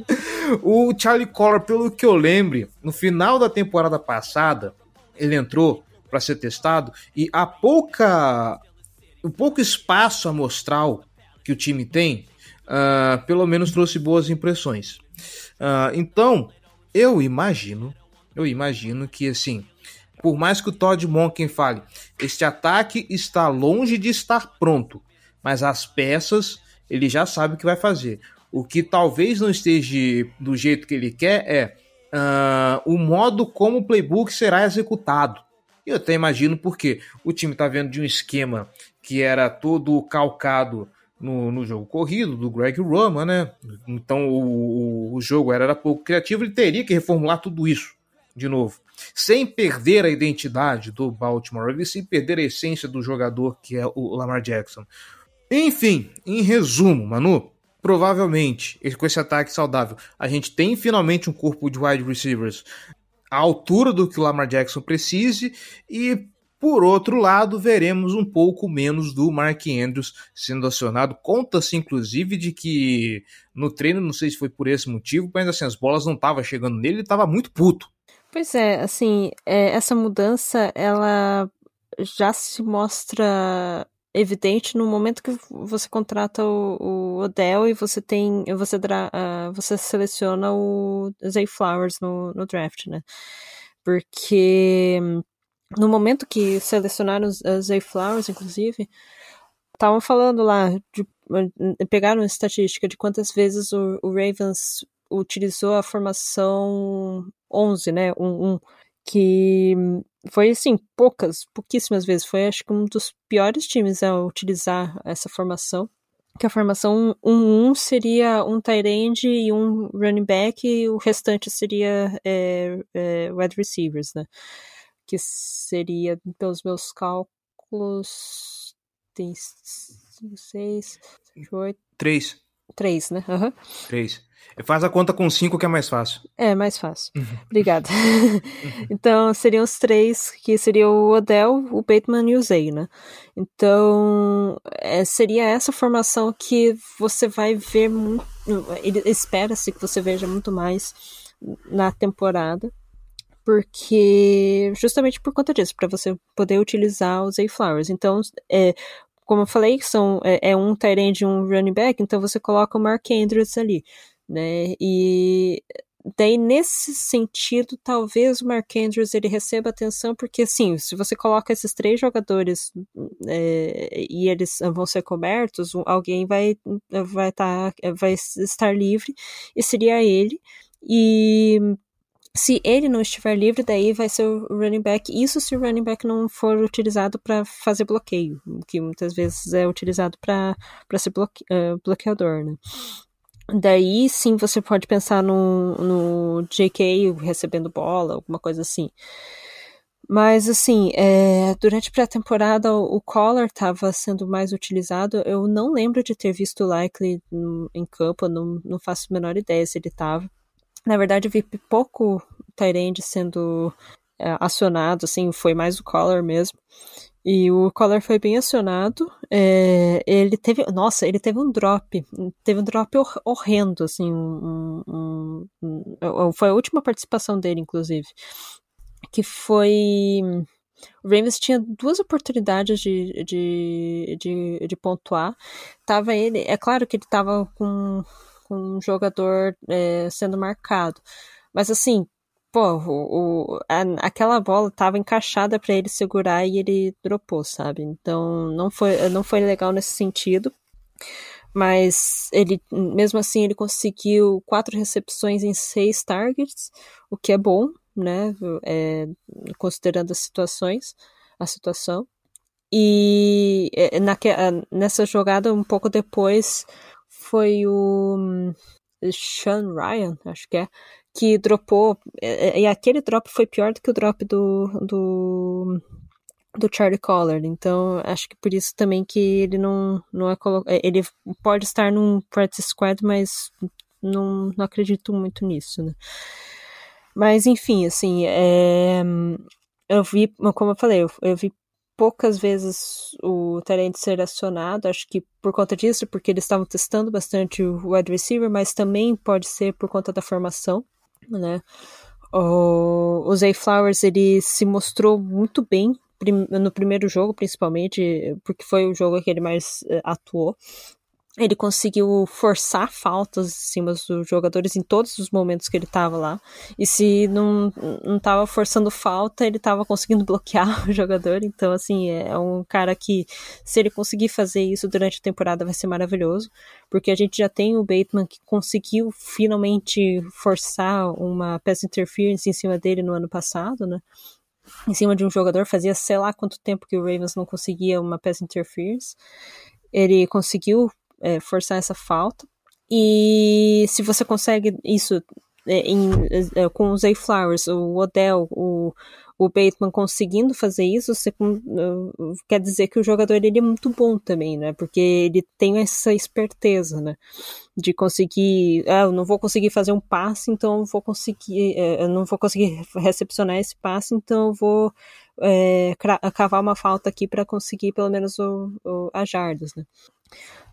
o Charlie Collar, pelo que eu lembre, no final da temporada passada, ele entrou para ser testado e a pouca o pouco espaço amostral que o time tem, uh, pelo menos trouxe boas impressões. Uh, então, eu imagino, eu imagino que assim, por mais que o Todd Monken fale, este ataque está longe de estar pronto, mas as peças ele já sabe o que vai fazer. O que talvez não esteja do jeito que ele quer é uh, o modo como o playbook será executado. Eu até imagino porque o time está vendo de um esquema que era todo calcado no, no jogo corrido do Greg Roman, né? Então o, o jogo era, era pouco criativo, ele teria que reformular tudo isso de novo, sem perder a identidade do Baltimore Ravens, sem perder a essência do jogador que é o Lamar Jackson. Enfim, em resumo, Manu, provavelmente com esse ataque saudável, a gente tem finalmente um corpo de wide receivers à altura do que o Lamar Jackson precise e por outro lado, veremos um pouco menos do Mark Andrews sendo acionado. Conta-se, inclusive, de que no treino, não sei se foi por esse motivo, mas assim, as bolas não estavam chegando nele, ele estava muito puto. Pois é, assim, é, essa mudança, ela já se mostra evidente no momento que você contrata o, o Odell e você tem você uh, você seleciona o Zay Flowers no, no draft, né? Porque no momento que selecionaram os Zay Flowers, inclusive, estavam falando lá, de, pegaram a estatística de quantas vezes o, o, Ravens utilizou a formação 11, né, 1-1, que foi assim, poucas, pouquíssimas vezes, foi acho que um dos piores times a utilizar essa formação, que a formação 1-1 seria um tight end e um running back, e o restante seria é, é, wide receivers, né que seria, pelos meus cálculos, tem 5, 6, 8. 3. 3, né? Uhum. 3. Faz a conta com 5 que é mais fácil. É, mais fácil. Uhum. Obrigada. então, seriam os três, que seria o Odell, o Bateman e o Zay, né? Então, é, seria essa formação que você vai ver muito. Espera-se que você veja muito mais na temporada porque justamente por conta disso, para você poder utilizar os A-Flowers. Então, é, como eu falei, são, é, é um tight e um running back, então você coloca o Mark Andrews ali, né? E daí nesse sentido, talvez o Mark Andrews ele receba atenção, porque assim, se você coloca esses três jogadores é, e eles vão ser cobertos, alguém vai vai, tá, vai estar livre e seria ele. E se ele não estiver livre, daí vai ser o running back. Isso se o running back não for utilizado para fazer bloqueio, que muitas vezes é utilizado para ser bloque, uh, bloqueador, né? Daí sim você pode pensar no, no JK recebendo bola, alguma coisa assim. Mas assim, é, durante a pré-temporada o Collar estava sendo mais utilizado. Eu não lembro de ter visto o Likely em campo, não, não faço a menor ideia se ele estava. Na verdade, eu vi pouco Tyrande sendo é, acionado, assim, foi mais o Collar mesmo. E o Collar foi bem acionado. É, ele teve. Nossa, ele teve um drop. Teve um drop hor horrendo, assim. Um, um, um, foi a última participação dele, inclusive. Que foi. O Ravens tinha duas oportunidades de, de, de, de pontuar. Tava ele. É claro que ele tava com com um jogador é, sendo marcado. Mas assim, pô, o, o a, aquela bola estava encaixada para ele segurar e ele dropou, sabe? Então não foi, não foi legal nesse sentido. Mas ele, mesmo assim, ele conseguiu quatro recepções em seis targets, o que é bom, né? É, considerando as situações, a situação. E é, na, nessa jogada, um pouco depois, foi o hum, Sean Ryan, acho que é, que dropou. E aquele drop foi pior do que o drop do, do, do Charlie Collar. Então, acho que por isso também que ele não, não é colocado. Ele pode estar num practice squad, mas não, não acredito muito nisso, né? Mas, enfim, assim, é, eu vi, como eu falei, eu, eu vi poucas vezes o Tyrant ser acionado, acho que por conta disso, porque eles estavam testando bastante o wide receiver, mas também pode ser por conta da formação, né? O, o Zay Flowers, ele se mostrou muito bem no primeiro jogo, principalmente, porque foi o jogo que ele mais uh, atuou ele conseguiu forçar faltas em cima dos jogadores em todos os momentos que ele estava lá. E se não, não forçando falta, ele estava conseguindo bloquear o jogador. Então, assim, é um cara que, se ele conseguir fazer isso durante a temporada, vai ser maravilhoso. Porque a gente já tem o Bateman que conseguiu finalmente forçar uma pass interference em cima dele no ano passado, né? Em cima de um jogador, fazia sei lá quanto tempo que o Ravens não conseguia uma pass interference. Ele conseguiu é, forçar essa falta. E se você consegue isso é, em, é, com o Zay Flowers, o Odell, o, o Bateman conseguindo fazer isso, você, uh, quer dizer que o jogador ele é muito bom também, né? Porque ele tem essa esperteza, né? De conseguir, ah, eu não vou conseguir fazer um passe, então eu vou conseguir, eu não vou conseguir recepcionar esse passe, então eu vou é, cavar uma falta aqui para conseguir pelo menos o, o, as jardas, né?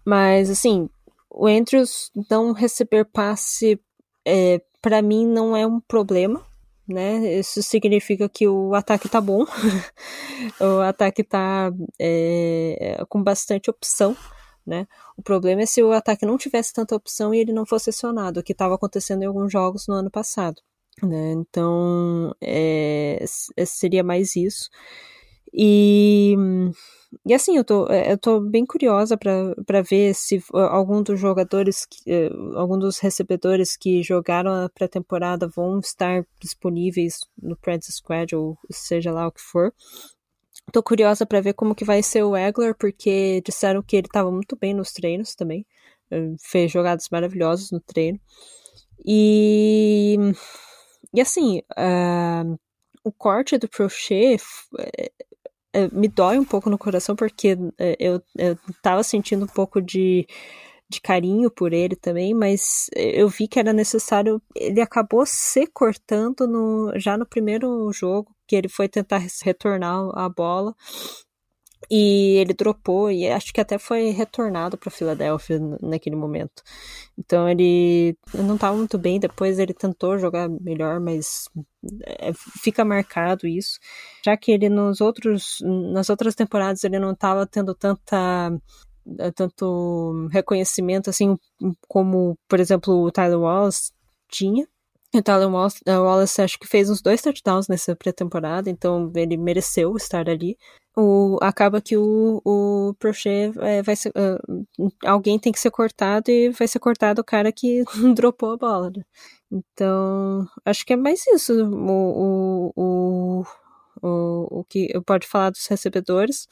Mas assim, o Andrews não receber passe, é, para mim, não é um problema, né? Isso significa que o ataque tá bom, o ataque tá é, com bastante opção, né? O problema é se o ataque não tivesse tanta opção e ele não fosse acionado, o que estava acontecendo em alguns jogos no ano passado, né? Então, é, seria mais isso. E e assim, eu tô, é, eu tô bem curiosa para ver se algum dos jogadores, eh, algum dos recebedores que jogaram a pré-temporada vão estar disponíveis no practice squad ou seja lá o que for. Tô curiosa para ver como que vai ser o Egler, porque disseram que ele estava muito bem nos treinos também. Eh, fez jogadas maravilhosas no treino. E, e assim, uh, o corte do Prochet é, me dói um pouco no coração porque é, eu, eu tava sentindo um pouco de, de carinho por ele também, mas eu vi que era necessário. Ele acabou se cortando no, já no primeiro jogo, que ele foi tentar retornar a bola e ele dropou e acho que até foi retornado para Filadélfia naquele momento. Então ele não estava muito bem. Depois ele tentou jogar melhor, mas é, fica marcado isso, já que ele nos outros nas outras temporadas ele não estava tendo tanta tanto reconhecimento assim como por exemplo o Tyler Wallace tinha o Tyler Wallace, Wallace acho que fez uns dois touchdowns nessa pré-temporada, então ele mereceu estar ali o, acaba que o, o Prochet é, vai ser. Uh, alguém tem que ser cortado e vai ser cortado o cara que dropou a bola. Né? Então, acho que é mais isso. O, o, o, o, o que eu pode falar dos recebedores.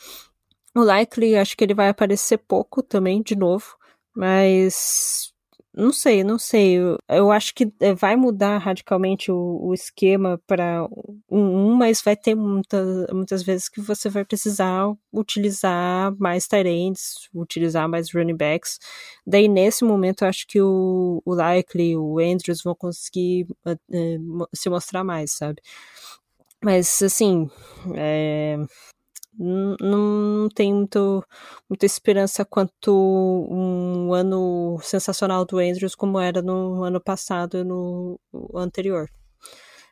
O Likely, acho que ele vai aparecer pouco também, de novo. Mas não sei, não sei. Eu, eu acho que eh, vai mudar radicalmente o, o esquema para um, um, mas vai ter muita, muitas vezes que você vai precisar utilizar mais ends, utilizar mais running backs. Daí, nesse momento, eu acho que o, o Likely, o Andrews vão conseguir uh, se mostrar mais, sabe? Mas, assim, é, não, não tem muito, muita esperança quanto um ano sensacional do Andrews como era no ano passado e no anterior.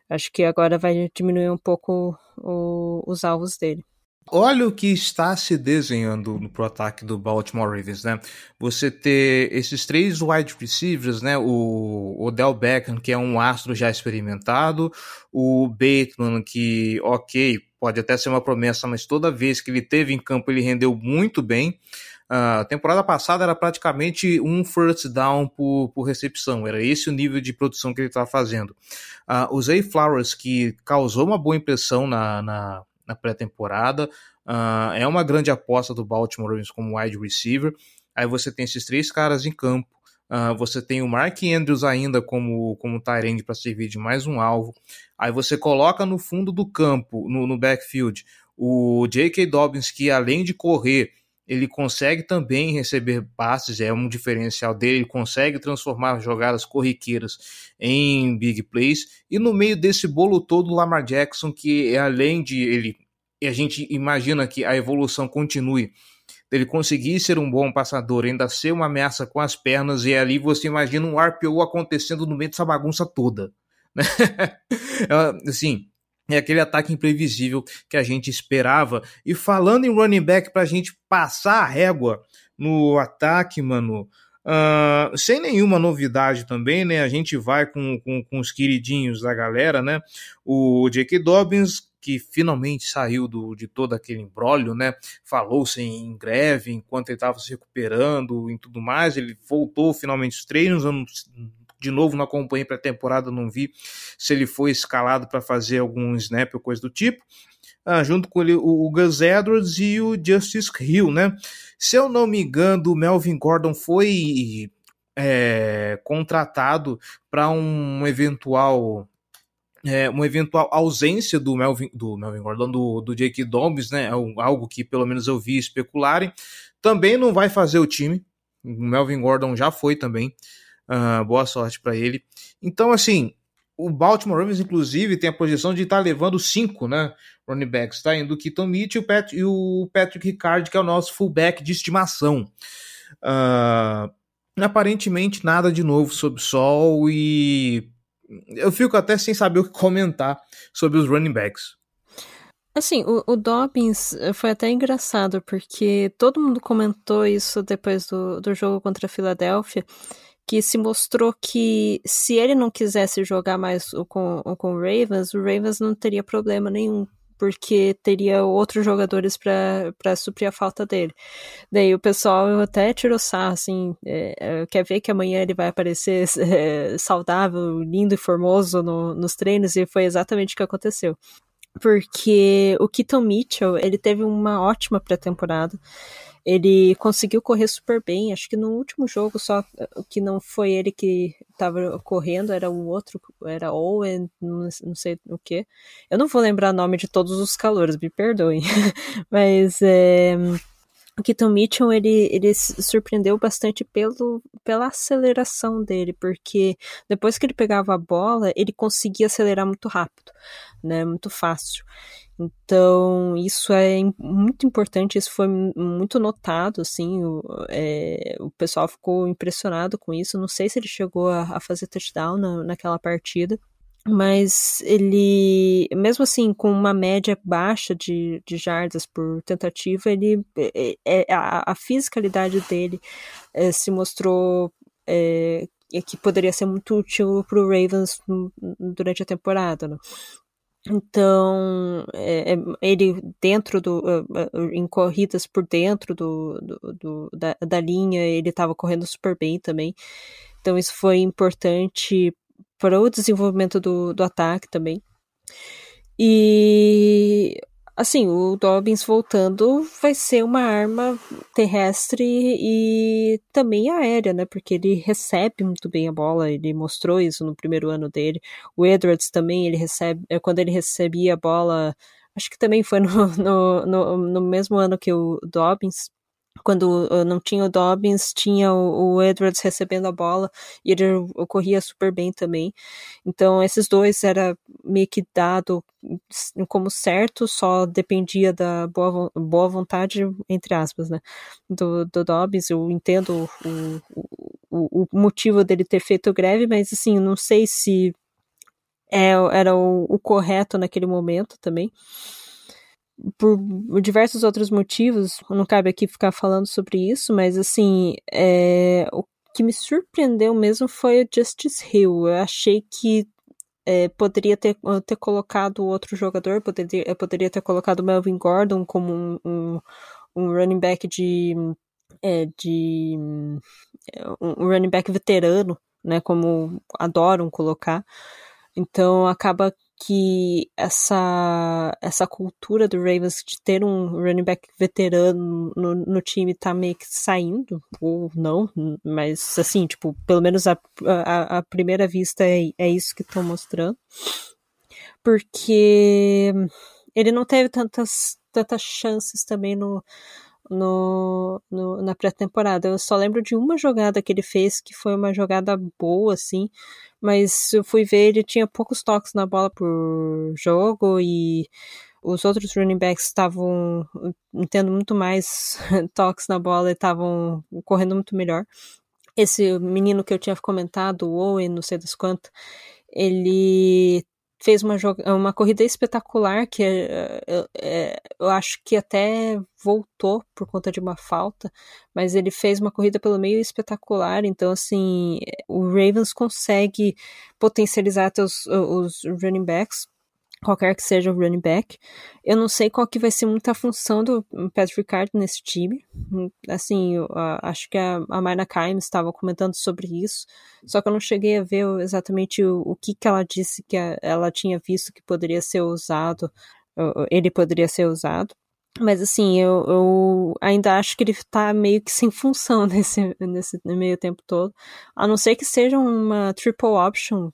Acho que agora vai diminuir um pouco o, os alvos dele. Olha o que está se desenhando no pro ataque do Baltimore Ravens, né? Você ter esses três wide receivers, né? O Odell Beckham, que é um astro já experimentado, o Bateman, que, ok, pode até ser uma promessa, mas toda vez que ele teve em campo ele rendeu muito bem. A uh, temporada passada era praticamente um first down por, por recepção, era esse o nível de produção que ele estava fazendo. Uh, o Zay Flowers, que causou uma boa impressão na, na, na pré-temporada, uh, é uma grande aposta do Baltimore Ravens como wide receiver. Aí você tem esses três caras em campo. Uh, você tem o Mark Andrews ainda como, como Tyrande para servir de mais um alvo. Aí você coloca no fundo do campo, no, no backfield, o J.K. Dobbins, que além de correr, ele consegue também receber passes, é um diferencial dele, ele consegue transformar jogadas corriqueiras em big plays. E no meio desse bolo todo, o Lamar Jackson, que é além de ele, a gente imagina que a evolução continue dele conseguir ser um bom passador, ainda ser uma ameaça com as pernas, e ali você imagina um RPO acontecendo no meio dessa bagunça toda. Né? É, assim, é aquele ataque imprevisível que a gente esperava. E falando em running back para a gente passar a régua no ataque, mano, uh, sem nenhuma novidade também, né? A gente vai com, com, com os queridinhos da galera, né? O J.K. Dobbins que finalmente saiu do, de todo aquele embrólio, né? Falou-se em greve enquanto ele estava se recuperando e tudo mais. Ele voltou finalmente os treinos. Eu não, de novo, não acompanhei para a temporada, não vi se ele foi escalado para fazer algum snap ou coisa do tipo. ah, junto com ele o, o Gus Edwards e o Justice Hill, né? Se eu não me engano, o Melvin Gordon foi é, contratado para um eventual é, uma eventual ausência do Melvin, do Melvin Gordon, do, do Jake Dobbs, né? É algo que pelo menos eu vi especularem. Também não vai fazer o time. O Melvin Gordon já foi também. Uh, boa sorte para ele. Então, assim, o Baltimore Ravens, inclusive, tem a projeção de estar tá levando cinco, né? Running backs, tá indo o Keaton Mitchell o, Pat, e o Patrick Ricard, que é o nosso fullback de estimação. Uh, aparentemente, nada de novo sob sol e eu fico até sem saber o que comentar sobre os running backs. Assim, o, o, Dobbins eh, foi até engraçado, porque todo mundo comentou isso depois do, do jogo contra a Filadélfia, que se mostrou que se ele não quisesse jogar mais com, com o Ravens, o Ravens não teria problema nenhum porque teria outros jogadores para suprir a falta dele. Daí o pessoal até tirou sarro, assim, é, é, quer ver que amanhã ele vai aparecer é, saudável, lindo e formoso no, nos treinos, e foi exatamente o que aconteceu. Porque o Keaton Mitchell, ele teve uma ótima pré-temporada. Ele conseguiu correr super bem. Acho que no último jogo, só que não foi ele que estava correndo, era um outro, era Owen, não sei o que. Eu não vou lembrar o nome de todos os calores, me perdoem. Mas é, o Keaton Mitchell, ele, ele surpreendeu bastante pelo, pela aceleração dele, porque depois que ele pegava a bola, ele conseguia acelerar muito rápido, né, muito fácil. Então, isso é muito importante, isso foi muito notado, assim, o, é, o pessoal ficou impressionado com isso. Não sei se ele chegou a, a fazer touchdown na, naquela partida, mas ele, mesmo assim, com uma média baixa de, de jardas por tentativa, ele, é, é a, a, fisicalidade dele é, se mostrou é, que poderia ser muito útil para o Ravens durante a temporada. Né? Então, é, é, ele dentro do. Uh, em corridas por dentro do, do, do da, da, linha, ele estava correndo super bem também. Então, isso foi importante para o desenvolvimento do, do ataque também. E assim, o Dobbins voltando vai ser uma arma terrestre e também aérea, né? Porque ele recebe muito bem a bola, ele mostrou isso no primeiro ano dele. O Edwards também, ele recebe, é, quando ele recebia a bola, acho que também foi no, no, no, no mesmo ano que o Dobbins, quando uh, não tinha o Dobbins, tinha o, Edwards recebendo a bola e ele corria super bem também. Então, esses dois era meio que dado como certo, só dependia da boa, boa vontade, entre aspas, né, do, do Dobbins. Eu entendo o, o, o motivo dele ter feito greve, mas assim, não sei se é, era o, o correto naquele momento também por diversos outros motivos, não cabe aqui ficar falando sobre isso, mas assim, é, o que me surpreendeu mesmo foi o Justice Hill. Eu achei que é, poderia ter, ter colocado outro jogador, poderia, poderia ter colocado Melvin Gordon como um, um, um running back de. É, de um running back veterano, né, como adoram colocar. Então acaba que essa essa cultura do Ravens de ter um running back veterano no, no time tá meio que saindo, ou não, mas assim, tipo, pelo menos a, a, a primeira vista é, é isso que estão mostrando. Porque ele não teve tantas, tantas chances também no, no, no na pré-temporada. Eu só lembro de uma jogada que ele fez que foi uma jogada boa, assim, mas eu fui ver, ele tinha poucos toques na bola por jogo e os outros running backs estavam tendo muito mais toques na bola e estavam correndo muito melhor. Esse menino que eu tinha comentado, o Owen, não sei das quantas, ele fez uma, uma corrida espetacular que é, é, eu acho que até voltou por conta de uma falta, mas ele fez uma corrida pelo meio espetacular, então assim, o Ravens consegue potencializar os, os running backs qualquer que seja o running back. Eu não sei qual que vai ser muita função do Patrick Ricard nesse time. Assim, eu, uh, acho que a, a Mayna Kaim estava comentando sobre isso, só que eu não cheguei a ver exatamente o, o que, que ela disse que a, ela tinha visto que poderia ser usado ele poderia ser usado. Mas assim, eu, eu, ainda acho que ele tá meio que sem função nesse, nesse meio tempo todo. A não ser que seja uma triple option,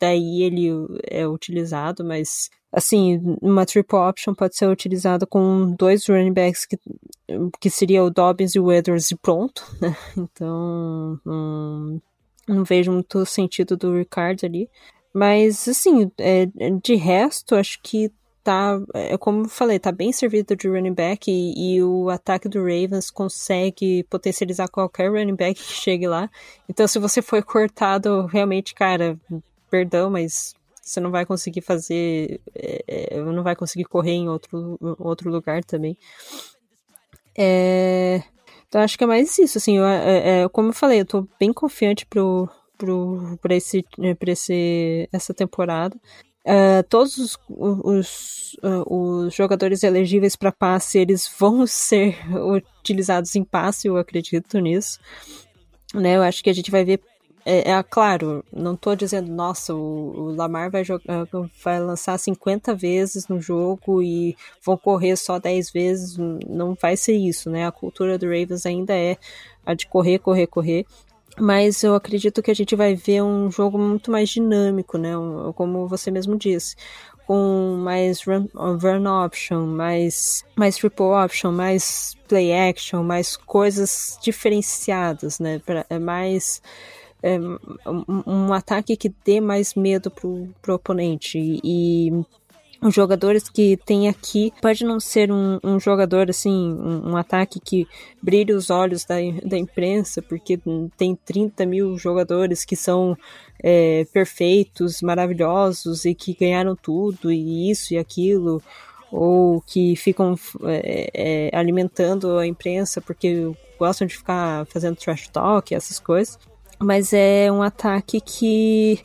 daí ele é utilizado, mas assim, uma triple option pode ser utilizada com dois running backs que, que seria o Dobbins e o Edwards e pronto, né? Então, não, vejo muito sentido do Ricard ali. Mas, assim, é, de resto, acho que tá, é como eu falei, tá bem servido de running back e, e, o ataque do Ravens consegue potencializar qualquer running back que chegue lá. Então, se você foi cortado, realmente, cara, perdão, mas você não vai conseguir fazer, é, é não vai conseguir correr em outro, outro lugar também. É, então, acho que é mais isso, assim, eu, é, é, como eu falei, eu tô bem confiante pro, pro, pra, esse, pra esse, essa temporada. Uh, todos os, os, uh, os, jogadores elegíveis para passe eles vão ser utilizados em passe, eu acredito nisso. Né, eu acho que a gente vai ver. É, é claro, não estou dizendo, nossa, o, o Lamar vai, jogar, vai lançar 50 vezes no jogo e vão correr só 10 vezes. Não vai ser isso, né? A cultura do Ravens ainda é a de correr, correr, correr mas eu acredito que a gente vai ver um jogo muito mais dinâmico, né? Como você mesmo disse, com mais run, run option, mais, mais triple option, mais play action, mais coisas diferenciadas, né? Pra, é mais é, um, um, ataque que dê mais medo pro, pro oponente e, os jogadores que tem aqui pode não ser um, um jogador assim, um, um, ataque que brilhe os olhos da, da imprensa, porque tem 30 mil jogadores que são é, perfeitos, maravilhosos e que ganharam tudo, e isso e aquilo, ou que ficam é, é, alimentando a imprensa porque gostam de ficar fazendo trash talk, essas coisas. Mas é um ataque que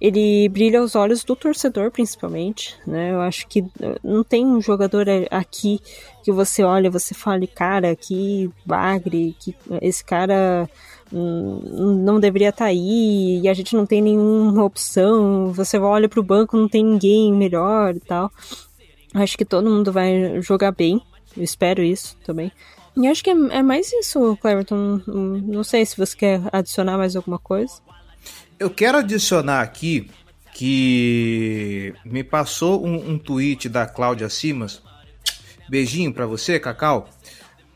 ele brilha aos olhos do torcedor, principalmente, né? Eu acho que eh, não tem um jogador aqui que você olha, você fale, cara, que bagre, que esse cara hum, não deveria estar tá aí e a gente não tem nenhuma opção. Você olha para o banco, não tem ninguém melhor e tal. Acho que todo mundo vai jogar bem. Eu espero isso também. E acho que é, é mais isso, Cleverton. Não sei se você quer adicionar mais alguma coisa. Eu quero adicionar aqui que me passou um, um tweet da Cláudia Simas. Beijinho para você, Cacau.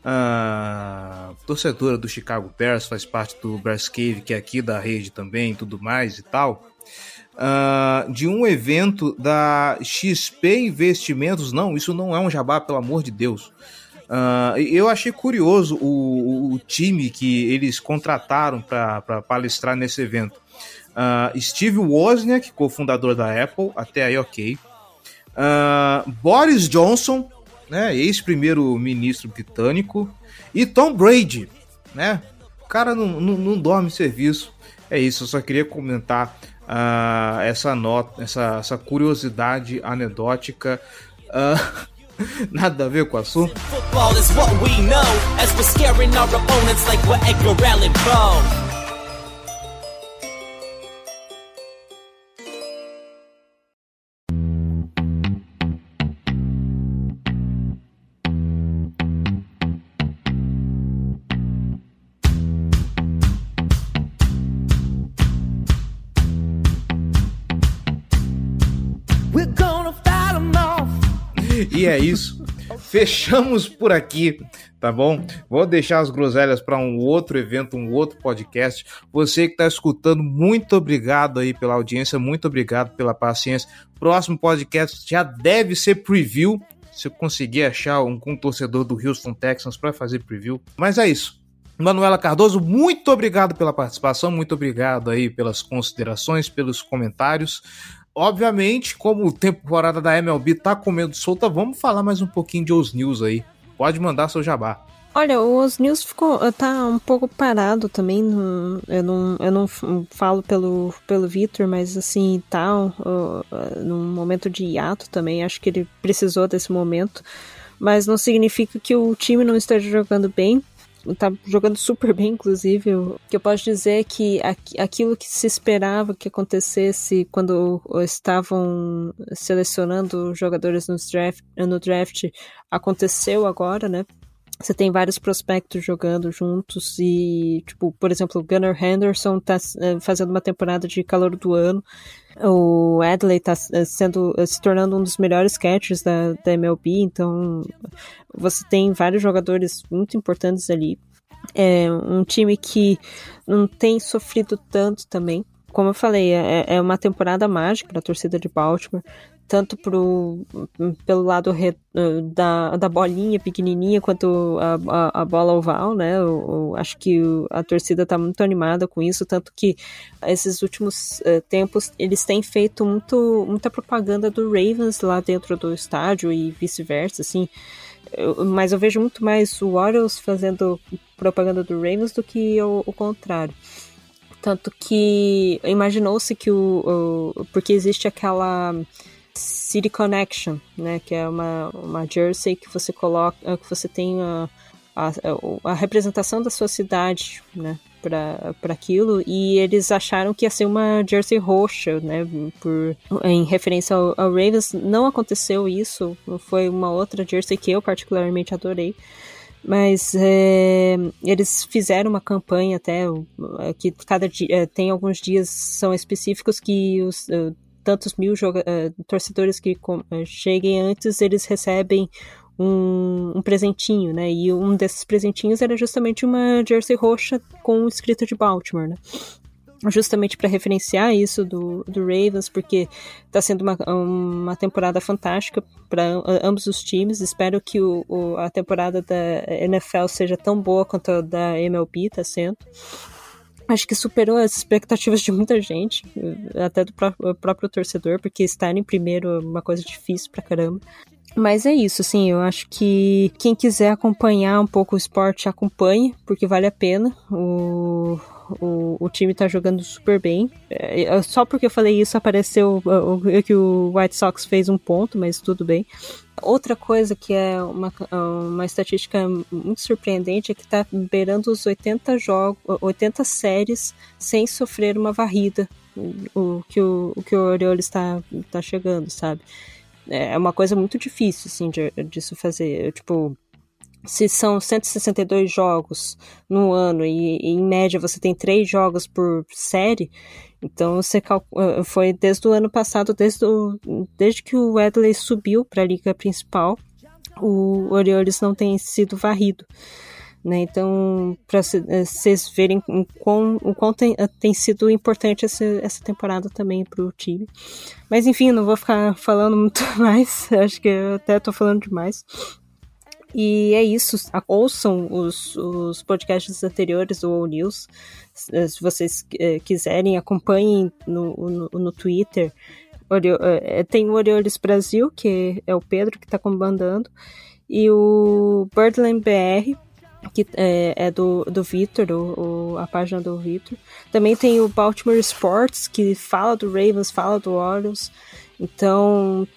Ah, torcedora do Chicago Bears, faz parte do Bears Cave, que é aqui da rede também, tudo mais e tal. Ah, de um evento da XP Investimentos. Não, isso não é um jabá, pelo amor de Deus. Uh, eu achei curioso o, o, time que eles contrataram para palestrar nesse evento. Uh, Steve Wozniak, cofundador da Apple, até aí ok. Uh, Boris Johnson, né, ex-primeiro-ministro britânico. E Tom Brady, né? O cara não, não, não dorme serviço. É isso, eu só queria comentar uh, essa nota, essa, essa curiosidade anedótica. Nada a ver com o assunto. Isso. Fechamos por aqui, tá bom? Vou deixar as groselhas para um outro evento, um outro podcast. Você que está escutando, muito obrigado aí pela audiência, muito obrigado pela paciência. Próximo podcast já deve ser preview. Se eu conseguir achar um, um torcedor do Houston Texans para fazer preview. Mas é isso. Manuela Cardoso, muito obrigado pela participação, muito obrigado aí pelas considerações, pelos comentários. Obviamente, como a temporada da MLB tá comendo solta, vamos falar mais um pouquinho de Os News aí. Pode mandar seu jabá. Olha, o Os News ficou, tá um pouco parado também. Eu não, eu não falo pelo, pelo Victor, mas assim, tá num momento de hiato também. Acho que ele precisou desse momento. Mas não significa que o time não esteja jogando bem. Tá jogando super bem, inclusive. O que eu posso dizer é que aquilo que se esperava que acontecesse quando estavam selecionando jogadores no draft, no draft aconteceu agora, né? Você tem vários prospectos jogando juntos e, tipo, por exemplo, o Gunnar Henderson tá eh, fazendo uma temporada de calor do ano. O Adley tá eh, sendo, eh, se tornando um dos melhores catchers da, da MLB, então você tem vários jogadores muito importantes ali. É um time que não tem sofrido tanto também. Como eu falei, é, é uma temporada mágica para a torcida de Baltimore tanto pro, pelo lado re, da, da bolinha pequenininha quanto a, a, a bola oval, né? Eu, eu acho que a torcida está muito animada com isso, tanto que esses últimos uh, tempos eles têm feito muito, muita propaganda do Ravens lá dentro do estádio e vice-versa, assim. Eu, mas eu vejo muito mais o Orioles fazendo propaganda do Ravens do que o, o contrário. Tanto que imaginou-se que o, o. Porque existe aquela City Connection, né? Que é uma, uma jersey que você coloca, que você tem a, a, a representação da sua cidade, né? para aquilo e eles acharam que ia ser uma jersey roxa, né, por, em referência ao, ao, Ravens. Não aconteceu isso, foi uma outra jersey que eu particularmente adorei. Mas é, eles fizeram uma campanha até que cada dia é, tem alguns dias são específicos que os tantos mil uh, torcedores que uh, cheguem antes, eles recebem um, um, presentinho, né? E um desses presentinhos era justamente uma jersey roxa com escrito de Baltimore, né? Justamente para referenciar isso do, do Ravens, porque está sendo uma, uma temporada fantástica para ambos os times. Espero que o, o, a temporada da NFL seja tão boa quanto a da MLB está sendo acho que superou as expectativas de muita gente, até do próprio, torcedor, porque estar em primeiro é uma coisa difícil pra caramba. Mas é isso, assim, eu acho que quem quiser acompanhar um pouco o esporte, acompanhe, porque vale a pena. O, o, o time tá jogando super bem. É, só porque eu falei isso apareceu que o White Sox fez um ponto, mas tudo bem. Outra coisa que é uma, uma estatística muito surpreendente é que está beirando os 80 jogos, 80 séries sem sofrer uma varrida, o que o, o que o Orioles está tá chegando, sabe? É uma coisa muito difícil, assim, de, disso fazer. Tipo, se são 162 jogos no ano e, e, em média você tem três jogos por série, então você calcula, foi desde o ano passado, desde, o, desde que o Wedley subiu para a liga principal, o Orioles não tem sido varrido. Né? Então, para eh, vocês verem o quão, o quão tem, eh, tem sido importante essa, essa temporada também para o time. Mas enfim, não vou ficar falando muito mais, acho que eu até estou falando demais. E é isso. Ouçam os, os podcasts anteriores do All News. Se vocês é, quiserem, acompanhem no, no, no Twitter. É, tem o Orioles Brasil, que é o Pedro que está comandando, e o Birdland BR, que é, é do, do o, a página do Victor. Também tem o Baltimore Sports, que fala do Ravens, fala do Orioles. Então,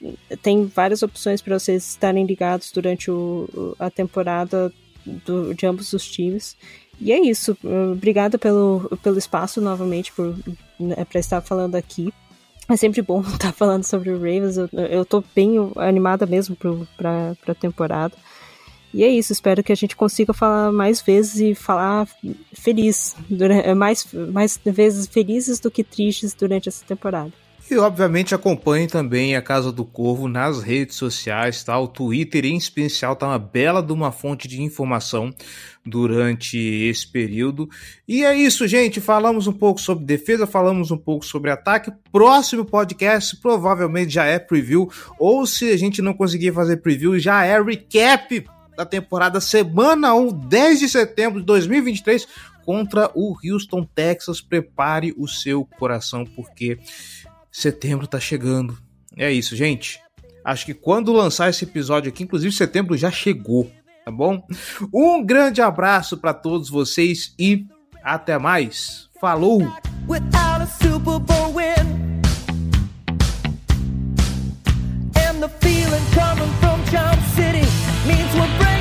tem várias opções para vocês estarem ligados durante o, a temporada do, de ambos os times. E é isso. Obrigada pelo, pelo espaço novamente por né, para estar falando aqui. É sempre bom estar falando sobre o Ravens. Eu, eu tô bem animada mesmo para a temporada. E é isso, espero que a gente consiga falar mais vezes e falar feliz, mais, mais vezes felizes do que tristes durante essa temporada. E obviamente acompanhe também a Casa do Corvo nas redes sociais, tá? O Twitter em especial tá uma bela de uma fonte de informação durante esse período. E é isso, gente. Falamos um pouco sobre defesa, falamos um pouco sobre ataque. Próximo podcast provavelmente já é preview, ou se a gente não conseguir fazer preview, já é recap da temporada semana 1, 10 de setembro de 2023 contra o Houston Texas. Prepare o seu coração porque setembro tá chegando. É isso, gente. Acho que quando lançar esse episódio aqui, inclusive setembro já chegou, tá bom? Um grande abraço para todos vocês e até mais. Falou! means we're